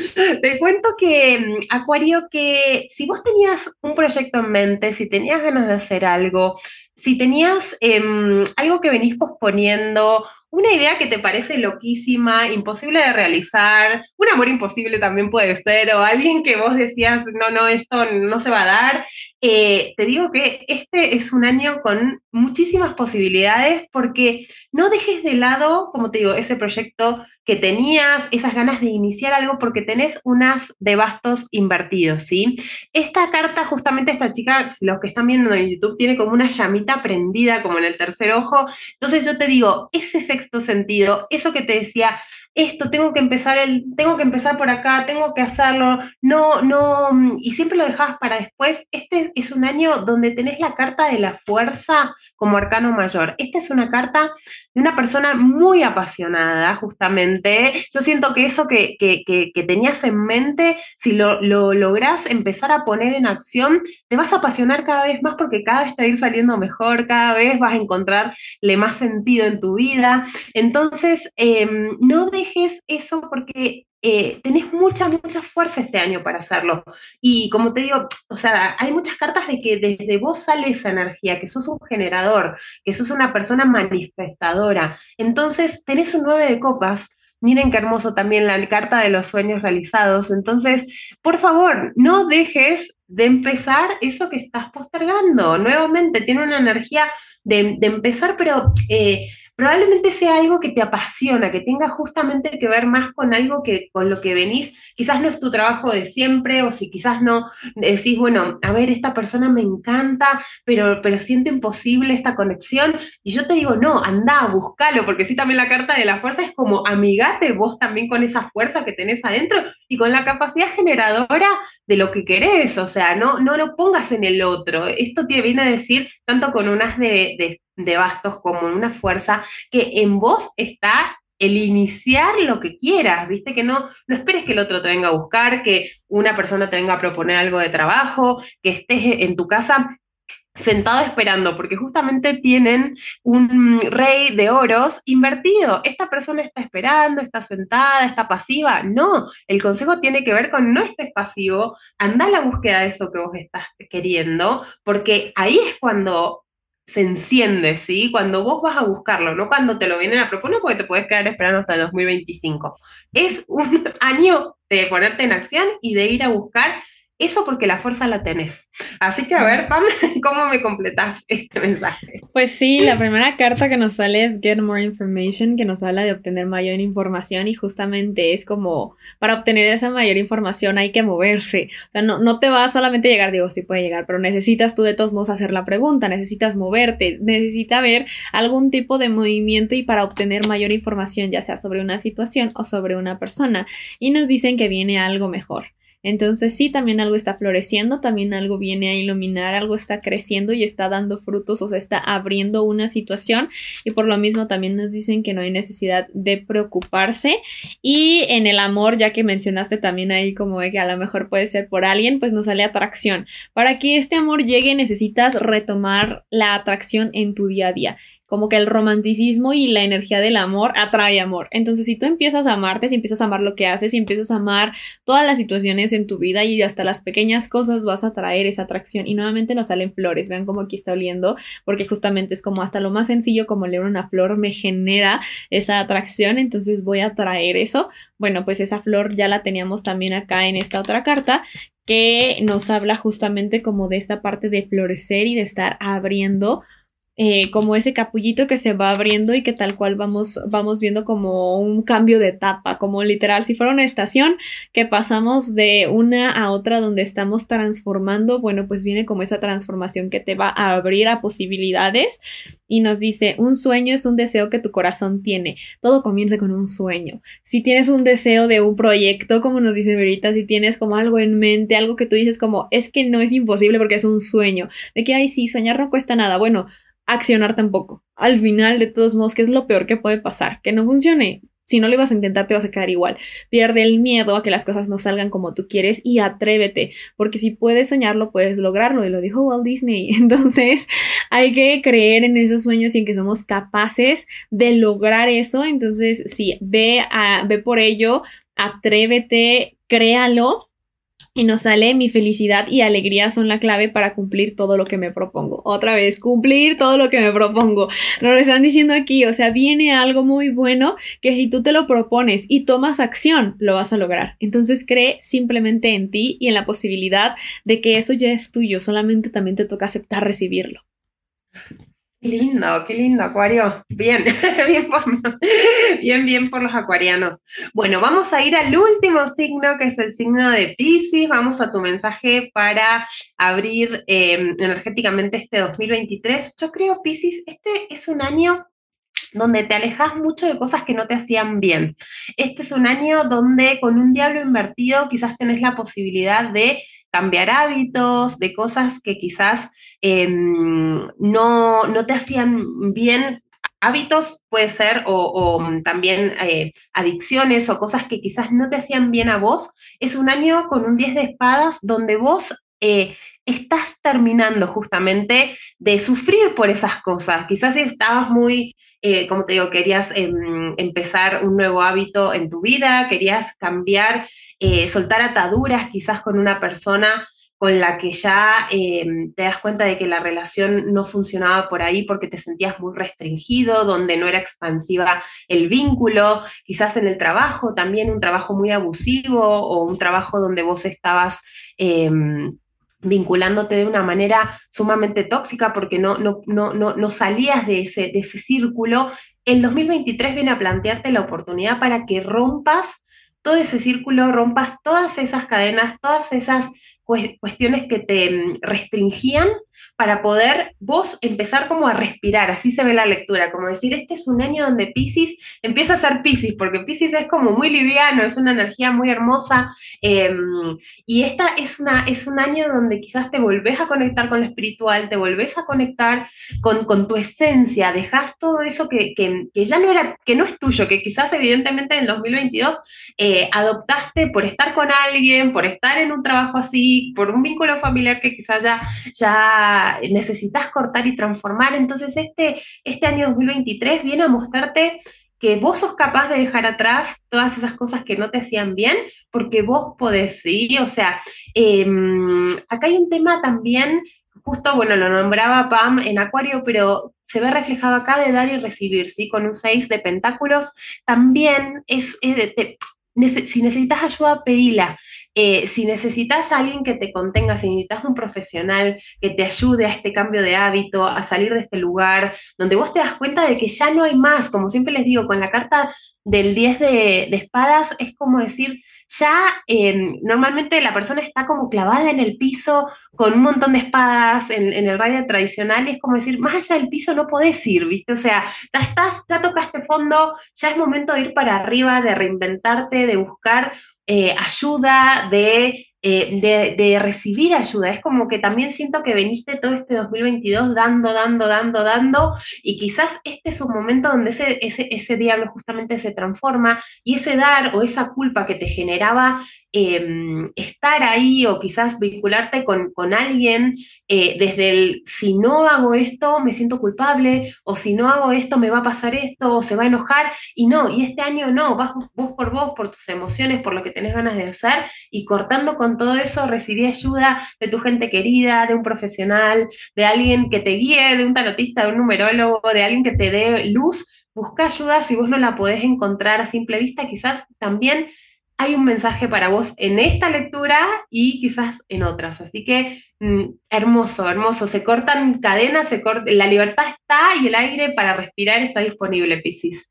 Speaker 3: Te cuento que, mm, Acuario, que si vos tenías un proyecto en mente, si tenías ganas de hacer algo, si tenías em, algo que venís posponiendo, una idea que te parece loquísima, imposible de realizar, un amor imposible también puede ser, o alguien que vos decías, no, no, esto no se va a dar, eh, te digo que este es un año con muchísimas posibilidades porque no dejes de lado, como te digo, ese proyecto que tenías, esas ganas de iniciar algo porque tenés unas de bastos invertidos, ¿sí? Esta carta, justamente esta chica, los que están viendo en YouTube, tiene como una llamita prendida, como en el tercer ojo. Entonces yo te digo, ese sexto sentido, eso que te decía, esto, tengo que empezar el, tengo que empezar por acá, tengo que hacerlo, no, no, y siempre lo dejabas para después. Este es un año donde tenés la carta de la fuerza como arcano mayor. Esta es una carta de una persona muy apasionada, justamente. Yo siento que eso que, tenías en mente, si lo, lo empezar a poner en acción, te vas a apasionar cada vez más porque cada vez te va a ir saliendo mejor, cada vez vas a encontrarle más sentido en tu vida. Entonces, em, no dejes eso porque eh, tenés mucha, mucha fuerza este año para hacerlo. Y como te digo, o sea, hay muchas cartas de que desde vos sale esa energía, que sos un generador, que sos una persona manifestadora. Entonces, tenés un 9 de copas. Miren qué hermoso también la carta de los sueños realizados. Entonces, por favor, no dejes de empezar eso que estás postergando. Nuevamente, tiene una energía de, empezar, pero eh, probablemente sea algo que te apasiona, que tenga justamente que ver más con algo que con lo que venís, quizás no es tu trabajo de siempre, o si quizás no decís, bueno, a ver, esta persona me encanta, pero, pero siento imposible esta conexión, y yo te digo, no, anda, búscalo, porque sí también la carta de la fuerza es como amigate vos también con esa fuerza que tenés adentro y con la capacidad generadora de lo que querés, o sea, no, no lo pongas en el otro. Esto te viene a decir, tanto con unas de, de de bastos como una fuerza que en vos está el iniciar lo que quieras, ¿viste? Que no, no esperes que el otro te venga a buscar, que una persona te venga a proponer algo de trabajo, que estés en tu casa sentado esperando, porque justamente tienen un rey de oros invertido. Esta persona está esperando, está sentada, está pasiva. No, el consejo tiene que ver con no estés pasivo, anda a la búsqueda de eso que vos estás queriendo, porque ahí es cuando se enciende, ¿sí? Cuando vos vas a buscarlo, no cuando te lo vienen a proponer, porque te puedes quedar esperando hasta el 2025. Es un año de ponerte en acción y de ir a buscar eso porque la fuerza la tenés. Así que a ver, Pam, ¿cómo me completas este mensaje?
Speaker 2: Pues sí, la primera carta que nos sale es Get More Information, que nos habla de obtener mayor información y justamente es como para obtener esa mayor información hay que moverse. O sea, no, no te va solamente a llegar, digo, sí puede llegar, pero necesitas tú de todos modos hacer la pregunta, necesitas moverte, necesita ver algún tipo de movimiento y para obtener mayor información, ya sea sobre una situación o sobre una persona. Y nos dicen que viene algo mejor. Entonces sí, también algo está floreciendo, también algo viene a iluminar, algo está creciendo y está dando frutos o se está abriendo una situación. Y por lo mismo también nos dicen que no hay necesidad de preocuparse. Y en el amor, ya que mencionaste también ahí como que a lo mejor puede ser por alguien, pues nos sale atracción. Para que este amor llegue necesitas retomar la atracción en tu día a día como que el romanticismo y la energía del amor atrae amor. Entonces, si tú empiezas a amarte, si empiezas a amar lo que haces, si empiezas a amar todas las situaciones en tu vida y hasta las pequeñas cosas, vas a traer esa atracción. Y nuevamente nos salen flores. Vean cómo aquí está oliendo, porque justamente es como hasta lo más sencillo como leer una flor me genera esa atracción. Entonces, voy a traer eso. Bueno, pues esa flor ya la teníamos también acá en esta otra carta que nos habla justamente como de esta parte de florecer y de estar abriendo eh, como ese capullito que se va abriendo y que tal cual vamos, vamos viendo como un cambio de etapa, como literal, si fuera una estación que pasamos de una a otra donde estamos transformando, bueno, pues viene como esa transformación que te va a abrir a posibilidades y nos dice, un sueño es un deseo que tu corazón tiene, todo comienza con un sueño. Si tienes un deseo de un proyecto, como nos dice Verita, si tienes como algo en mente, algo que tú dices como, es que no es imposible porque es un sueño, de que, ay, sí, soñar no cuesta nada, bueno, accionar tampoco. Al final, de todos modos, ¿qué es lo peor que puede pasar? Que no funcione. Si no lo ibas a intentar, te vas a quedar igual. Pierde el miedo a que las cosas no salgan como tú quieres y atrévete, porque si puedes soñarlo, puedes lograrlo. Y lo dijo Walt Disney. Entonces, hay que creer en esos sueños y en que somos capaces de lograr eso. Entonces, sí, ve, a, ve por ello, atrévete, créalo y nos sale mi felicidad y alegría son la clave para cumplir todo lo que me propongo. Otra vez, cumplir todo lo que me propongo. Nos lo están diciendo aquí, o sea, viene algo muy bueno que si tú te lo propones y tomas acción, lo vas a lograr. Entonces cree simplemente en ti y en la posibilidad de que eso ya es tuyo, solamente también te toca aceptar recibirlo.
Speaker 3: Qué lindo, qué lindo, Acuario. Bien, bien, por, bien, bien por los acuarianos. Bueno, vamos a ir al último signo, que es el signo de Pisces. Vamos a tu mensaje para abrir em, energéticamente este 2023. Yo creo, Pisces, este es un año donde te alejas mucho de cosas que no te hacían bien. Este es un año donde con un diablo invertido quizás tenés la posibilidad de cambiar hábitos, de cosas que quizás em, no, no, te hacían bien. Hábitos puede ser, o, también eh, adicciones o cosas que quizás no te hacían bien a vos. Es un año con un 10 de espadas donde vos eh, estás terminando justamente de sufrir por esas cosas. Quizás si estabas muy, eh, como te digo, querías em, empezar un nuevo hábito en tu vida, querías cambiar, eh, soltar ataduras quizás con una persona con la que ya em, te das cuenta de que la relación no funcionaba por ahí porque te sentías muy restringido, donde no era expansiva el vínculo, quizás en el trabajo, también un trabajo muy abusivo o un trabajo donde vos estabas em, vinculándote de una manera sumamente tóxica porque no, no, no, no, salías de ese, de ese círculo, el 2023 viene a plantearte la oportunidad para que rompas todo ese círculo, rompas todas esas cadenas, todas esas cuestiones que te mm, restringían para poder vos empezar como a respirar, así se ve la lectura, como decir, este es un año donde Pisces empieza a ser Pisces, porque Pisces es como muy liviano, es una energía muy hermosa, em, y esta es, una, es un año donde quizás te volvés a conectar con lo espiritual, te volvés a conectar con, con tu esencia, dejas todo eso que, que, que, ya no era, que no es tuyo, que quizás evidentemente en 2022 eh, adoptaste por estar con alguien, por estar en un trabajo así, por un vínculo familiar que quizás ya, ya necesitas cortar y transformar. Entonces este, este año 2023 viene a mostrarte que vos sos capaz de dejar atrás todas esas cosas que no te hacían bien, porque vos podés, ¿sí? O sea, em, acá hay un tema también, justo, bueno, lo nombraba Pam en Acuario, pero se ve reflejado acá de dar y recibir, ¿sí? Con un 6 de pentáculos, también es, si necesitas ayuda, pedila. Eh, si necesitas a alguien que te contenga, si necesitas un profesional que te ayude a este cambio de hábito, a salir de este lugar, donde vos te das cuenta de que ya no hay más, como siempre les digo, con la carta del 10 de, espadas es como decir, ya em, normalmente la persona está como clavada en el piso con un montón de espadas en, el radio tradicional y es como decir, más allá del piso no podés ir, ¿viste? O sea, ya estás, ya tocaste fondo, ya es momento de ir para arriba, de reinventarte, de buscar eh, ayuda, de, eh, de, recibir ayuda. Es como que también siento que veniste todo este 2022 dando, dando, dando, dando, y quizás este es un momento donde ese, ese, ese diablo justamente se transforma y ese dar o esa culpa que te generaba Em, estar ahí o quizás vincularte con, alguien eh, desde el si no hago esto me siento culpable o si no hago esto me va a pasar esto o se va a enojar y no, y este año no, vas vos por vos, por tus emociones, por lo que tenés ganas de hacer y cortando con todo eso recibí ayuda de tu gente querida, de un profesional, de alguien que te guíe, de un tarotista, de un numerólogo, de alguien que te dé luz. Busca ayuda si vos no la podés encontrar a simple vista, quizás también hay un mensaje para vos en esta lectura y quizás en otras. Así que mm, hermoso, hermoso. Se cortan cadenas, se la libertad está y el aire para respirar está disponible, Piscis.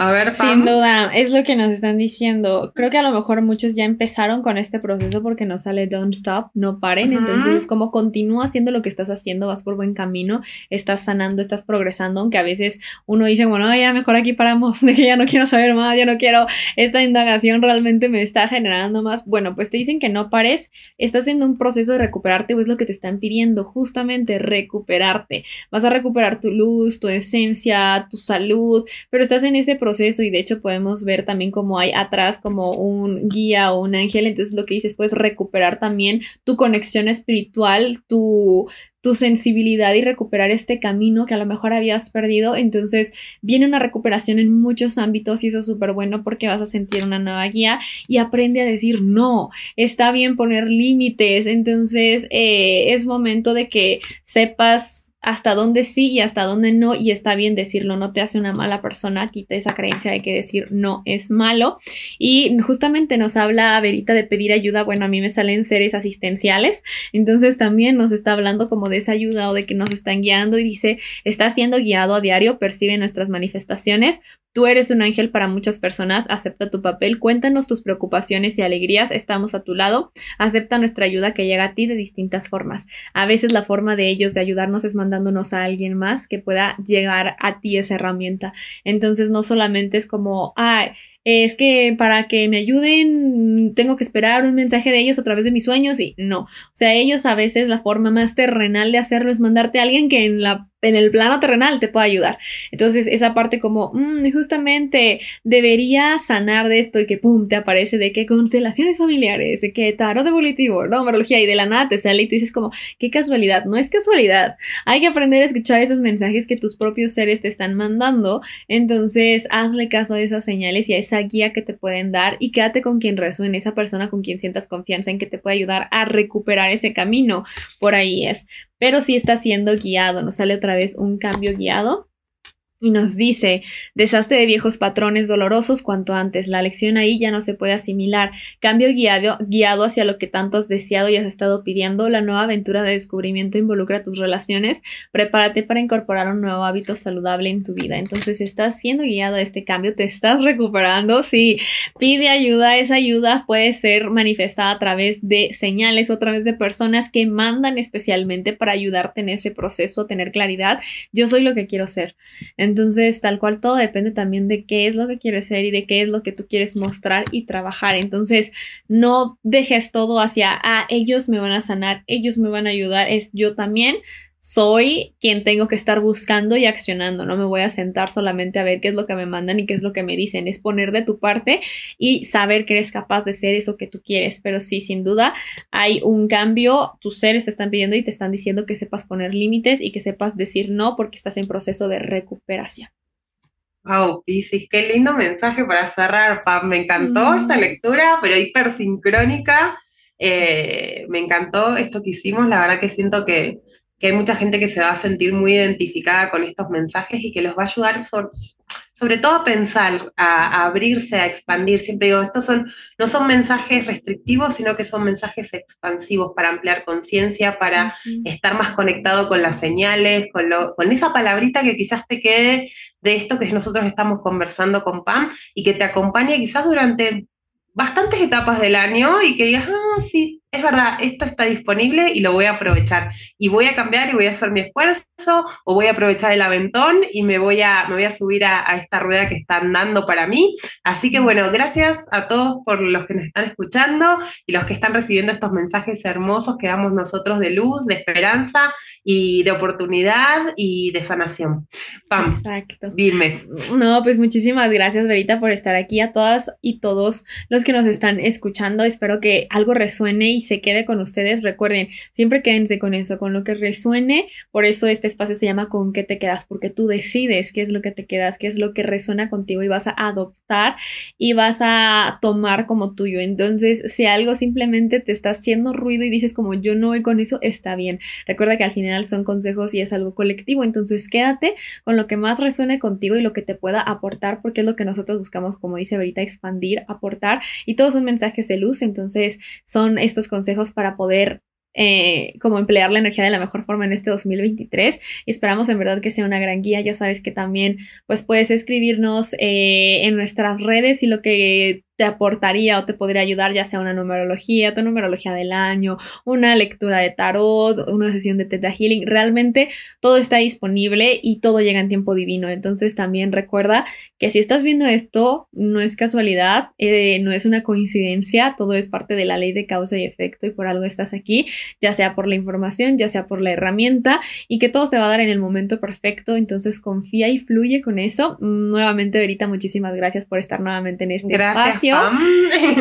Speaker 2: A ver, Sin duda, es lo que nos están diciendo. Creo que a lo mejor muchos ya empezaron con este proceso porque no sale don't stop, no paren. Entonces es como continúa haciendo lo que estás haciendo, vas por buen camino, estás sanando, estás progresando, aunque a veces uno dice, bueno, ya mejor aquí paramos, de que ya no quiero saber más, ya no quiero, esta indagación realmente me está generando más. Bueno, pues te dicen que no pares, estás haciendo un proceso de recuperarte o es lo que te están pidiendo, justamente recuperarte. Vas a recuperar tu luz, tu esencia, tu salud, pero estás en ese proceso proceso y de hecho podemos ver también como hay atrás como un guía o un ángel, entonces lo que dices puedes recuperar también tu conexión espiritual, tu, tu sensibilidad y recuperar este camino que a lo mejor habías perdido. Entonces viene una recuperación en muchos ámbitos y eso es súper bueno porque vas a sentir una nueva guía y aprende a decir no, está bien poner límites. Entonces eh, es momento de que sepas hasta dónde sí y hasta dónde no, y está bien decirlo, no te hace una mala persona, quita esa creencia de que decir no es malo. Y justamente nos habla Verita de pedir ayuda, bueno, a mí me salen seres asistenciales, entonces también nos está hablando como de esa ayuda o de que nos están guiando y dice, está siendo guiado a diario, percibe nuestras manifestaciones, Tú eres un ángel para muchas personas, acepta tu papel, cuéntanos tus preocupaciones y alegrías, estamos a tu lado, acepta nuestra ayuda que llega a ti de distintas formas. A veces la forma de ellos de ayudarnos es mandándonos a alguien más que pueda llegar a ti esa herramienta. Entonces no solamente es como, ah, es que para que me ayuden tengo que esperar un mensaje de ellos a través de mis sueños y no. O sea, ellos a veces la forma más terrenal de hacerlo es mandarte a alguien que en la en el plano terrenal te pueda ayudar. Entonces, esa parte como, mm, justamente debería sanar de esto y que, pum, te aparece de que constelaciones familiares, de que tarot evolutivo, numerología y de la nada te sale y tú dices como, qué casualidad. No es casualidad. Hay que aprender a escuchar esos mensajes que tus propios seres te están mandando. Entonces, hazle caso a esas señales y a esa guía que te pueden dar y quédate con quien resuene, esa persona con quien sientas confianza en que te puede ayudar a recuperar ese camino. Por ahí es pero sí está siendo guiado, nos sale otra vez un cambio guiado y nos dice, deshazte de viejos patrones dolorosos cuanto antes. La lección ahí ya no se puede asimilar. Cambio guiado, guiado hacia lo que tanto has deseado y has estado pidiendo. La nueva aventura de descubrimiento involucra tus relaciones. Prepárate para incorporar un nuevo hábito saludable en tu vida. Entonces estás siendo guiado a este cambio, te estás recuperando. Si pide ayuda, esa ayuda puede ser manifestada a través de señales o a través de personas que mandan especialmente para ayudarte en ese proceso, tener claridad. Yo soy lo que quiero ser. Tal cual todo depende también de qué es lo que quieres ser y de qué es lo que tú quieres mostrar y trabajar. Entonces, no dejes todo hacia, ah, ellos me van a sanar, ellos me van a ayudar, es yo también soy quien tengo que estar buscando y accionando, no me voy a sentar solamente a ver qué es lo que me mandan y qué es lo que me dicen, es poner de tu parte y saber que eres capaz de ser eso que tú quieres, pero sí, sin duda hay un cambio, tus seres te están pidiendo y te están diciendo que sepas poner límites y que sepas decir no porque estás en proceso de recuperación.
Speaker 3: Wow, Piscis, qué lindo mensaje para cerrar, Pam. Me encantó esta lectura, pero hipersincrónica. Eh, me encantó esto que hicimos. La verdad que siento que, que hay mucha gente que se va a sentir muy identificada con estos mensajes y que los va a ayudar sobre, todo a pensar, a, abrirse, a expandir. Siempre digo, estos son, no son mensajes restrictivos, sino que son mensajes expansivos para ampliar conciencia, para estar más conectado con las señales, con, lo, con esa palabrita que quizás te quede de esto que nosotros estamos conversando con Pam y que te acompañe quizás durante bastantes etapas del año y que digas, ah, sí, es verdad, esto está disponible y lo voy a aprovechar. Y voy a cambiar y voy a hacer mi esfuerzo, o voy a aprovechar el aventón y me voy a, me voy a subir a, esta rueda que están dando para mí. Así que bueno, gracias a todos por los que nos están escuchando y los que están recibiendo estos mensajes hermosos que damos nosotros de luz, de esperanza y de oportunidad y de sanación. Pam, Exacto. Dime.
Speaker 2: No, pues muchísimas gracias, Verita, por estar aquí. A todas y todos los que nos están escuchando, espero que algo resuene y se quede con ustedes. Recuerden, siempre quédense con eso, con lo que resuene. Por eso este espacio se llama ¿Con qué te quedas? Porque tú decides qué es lo que te quedas, qué es lo que resuena contigo y vas a adoptar y vas a tomar como tuyo. Entonces, si algo simplemente te está haciendo ruido y dices como yo no voy con eso, está bien. Recuerda que al final son consejos y es algo colectivo. Entonces, quédate con lo que más resuene contigo y lo que te pueda aportar, porque es lo que nosotros buscamos, como dice ahorita, expandir, aportar. Y todos son mensajes de luz. Entonces, son estos consejos para poder eh, como emplear la energía de la mejor forma en este 2023 y esperamos en verdad que sea una gran guía. Ya sabes que también pues puedes escribirnos eh, en nuestras redes y lo que te aportaría o te podría ayudar, ya sea una numerología, tu numerología del año, una lectura de tarot, una sesión de Teta Healing. Realmente todo está disponible y todo llega en tiempo divino. Entonces también recuerda que si estás viendo esto, no es casualidad, eh, no es una coincidencia, todo es parte de la ley de causa y efecto y por algo estás aquí, ya sea por la información, ya sea por la herramienta y que todo se va a dar en el momento perfecto. Entonces confía y fluye con eso. Nuevamente, Verita, muchísimas gracias por estar nuevamente en este espacio.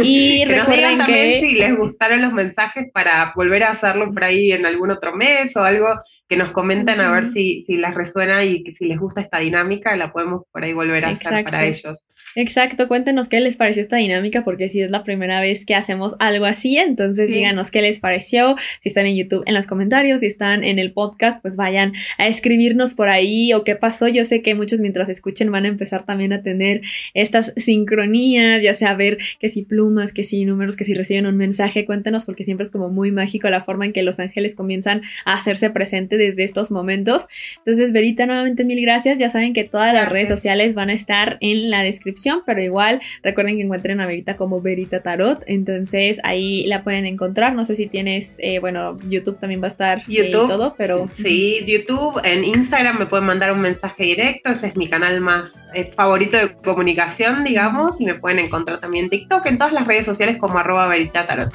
Speaker 3: Y recuerden también si les gustaron los mensajes para volver a hacerlo por ahí en algún otro mes o algo que nos comenten a ver si, si les resuena y que si les gusta esta dinámica, la podemos por ahí volver a hacer para ellos.
Speaker 2: Exacto, cuéntenos qué les pareció esta dinámica, porque si es la primera vez que hacemos algo así, entonces díganos qué les pareció, si están en YouTube en los comentarios, si están en el podcast, pues vayan a escribirnos por ahí o qué pasó. Yo sé que muchos mientras escuchen van a empezar también a tener estas sincronías, ya sea ver que si plumas, que si números, que si reciben un mensaje, cuéntenos porque siempre es como muy mágico la forma en que los ángeles comienzan a hacerse presente desde estos momentos. Entonces, Verita, nuevamente mil gracias. Ya saben que todas las redes sociales van a estar en la descripción pero igual recuerden que encuentren a Verita como Verita Tarot, entonces ahí la pueden encontrar. No sé si tienes, eh, bueno, YouTube también va a estar
Speaker 3: eh, YouTube, todo, pero... Sí, YouTube, en Instagram me pueden mandar un mensaje directo, ese es mi canal más eh, favorito de comunicación, digamos, y me pueden encontrar también en TikTok, en todas las redes sociales como arroba Verita Tarot.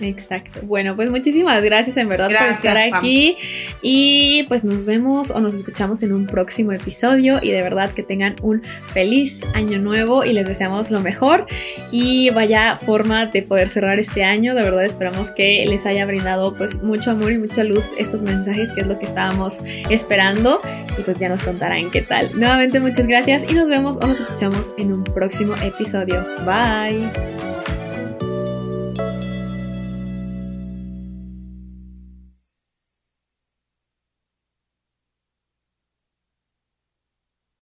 Speaker 2: Exacto. Bueno, pues muchísimas gracias en verdad por estar aquí. Y pues nos vemos o nos escuchamos en un próximo episodio. Y de verdad que tengan un feliz año nuevo y les deseamos lo mejor. Y vaya forma de poder cerrar este año. De verdad esperamos que les haya brindado pues mucho amor y mucha luz estos mensajes, que es lo que estábamos esperando. Y pues ya nos contarán qué tal. Nuevamente muchas gracias y nos vemos o nos escuchamos en un próximo episodio. Bye.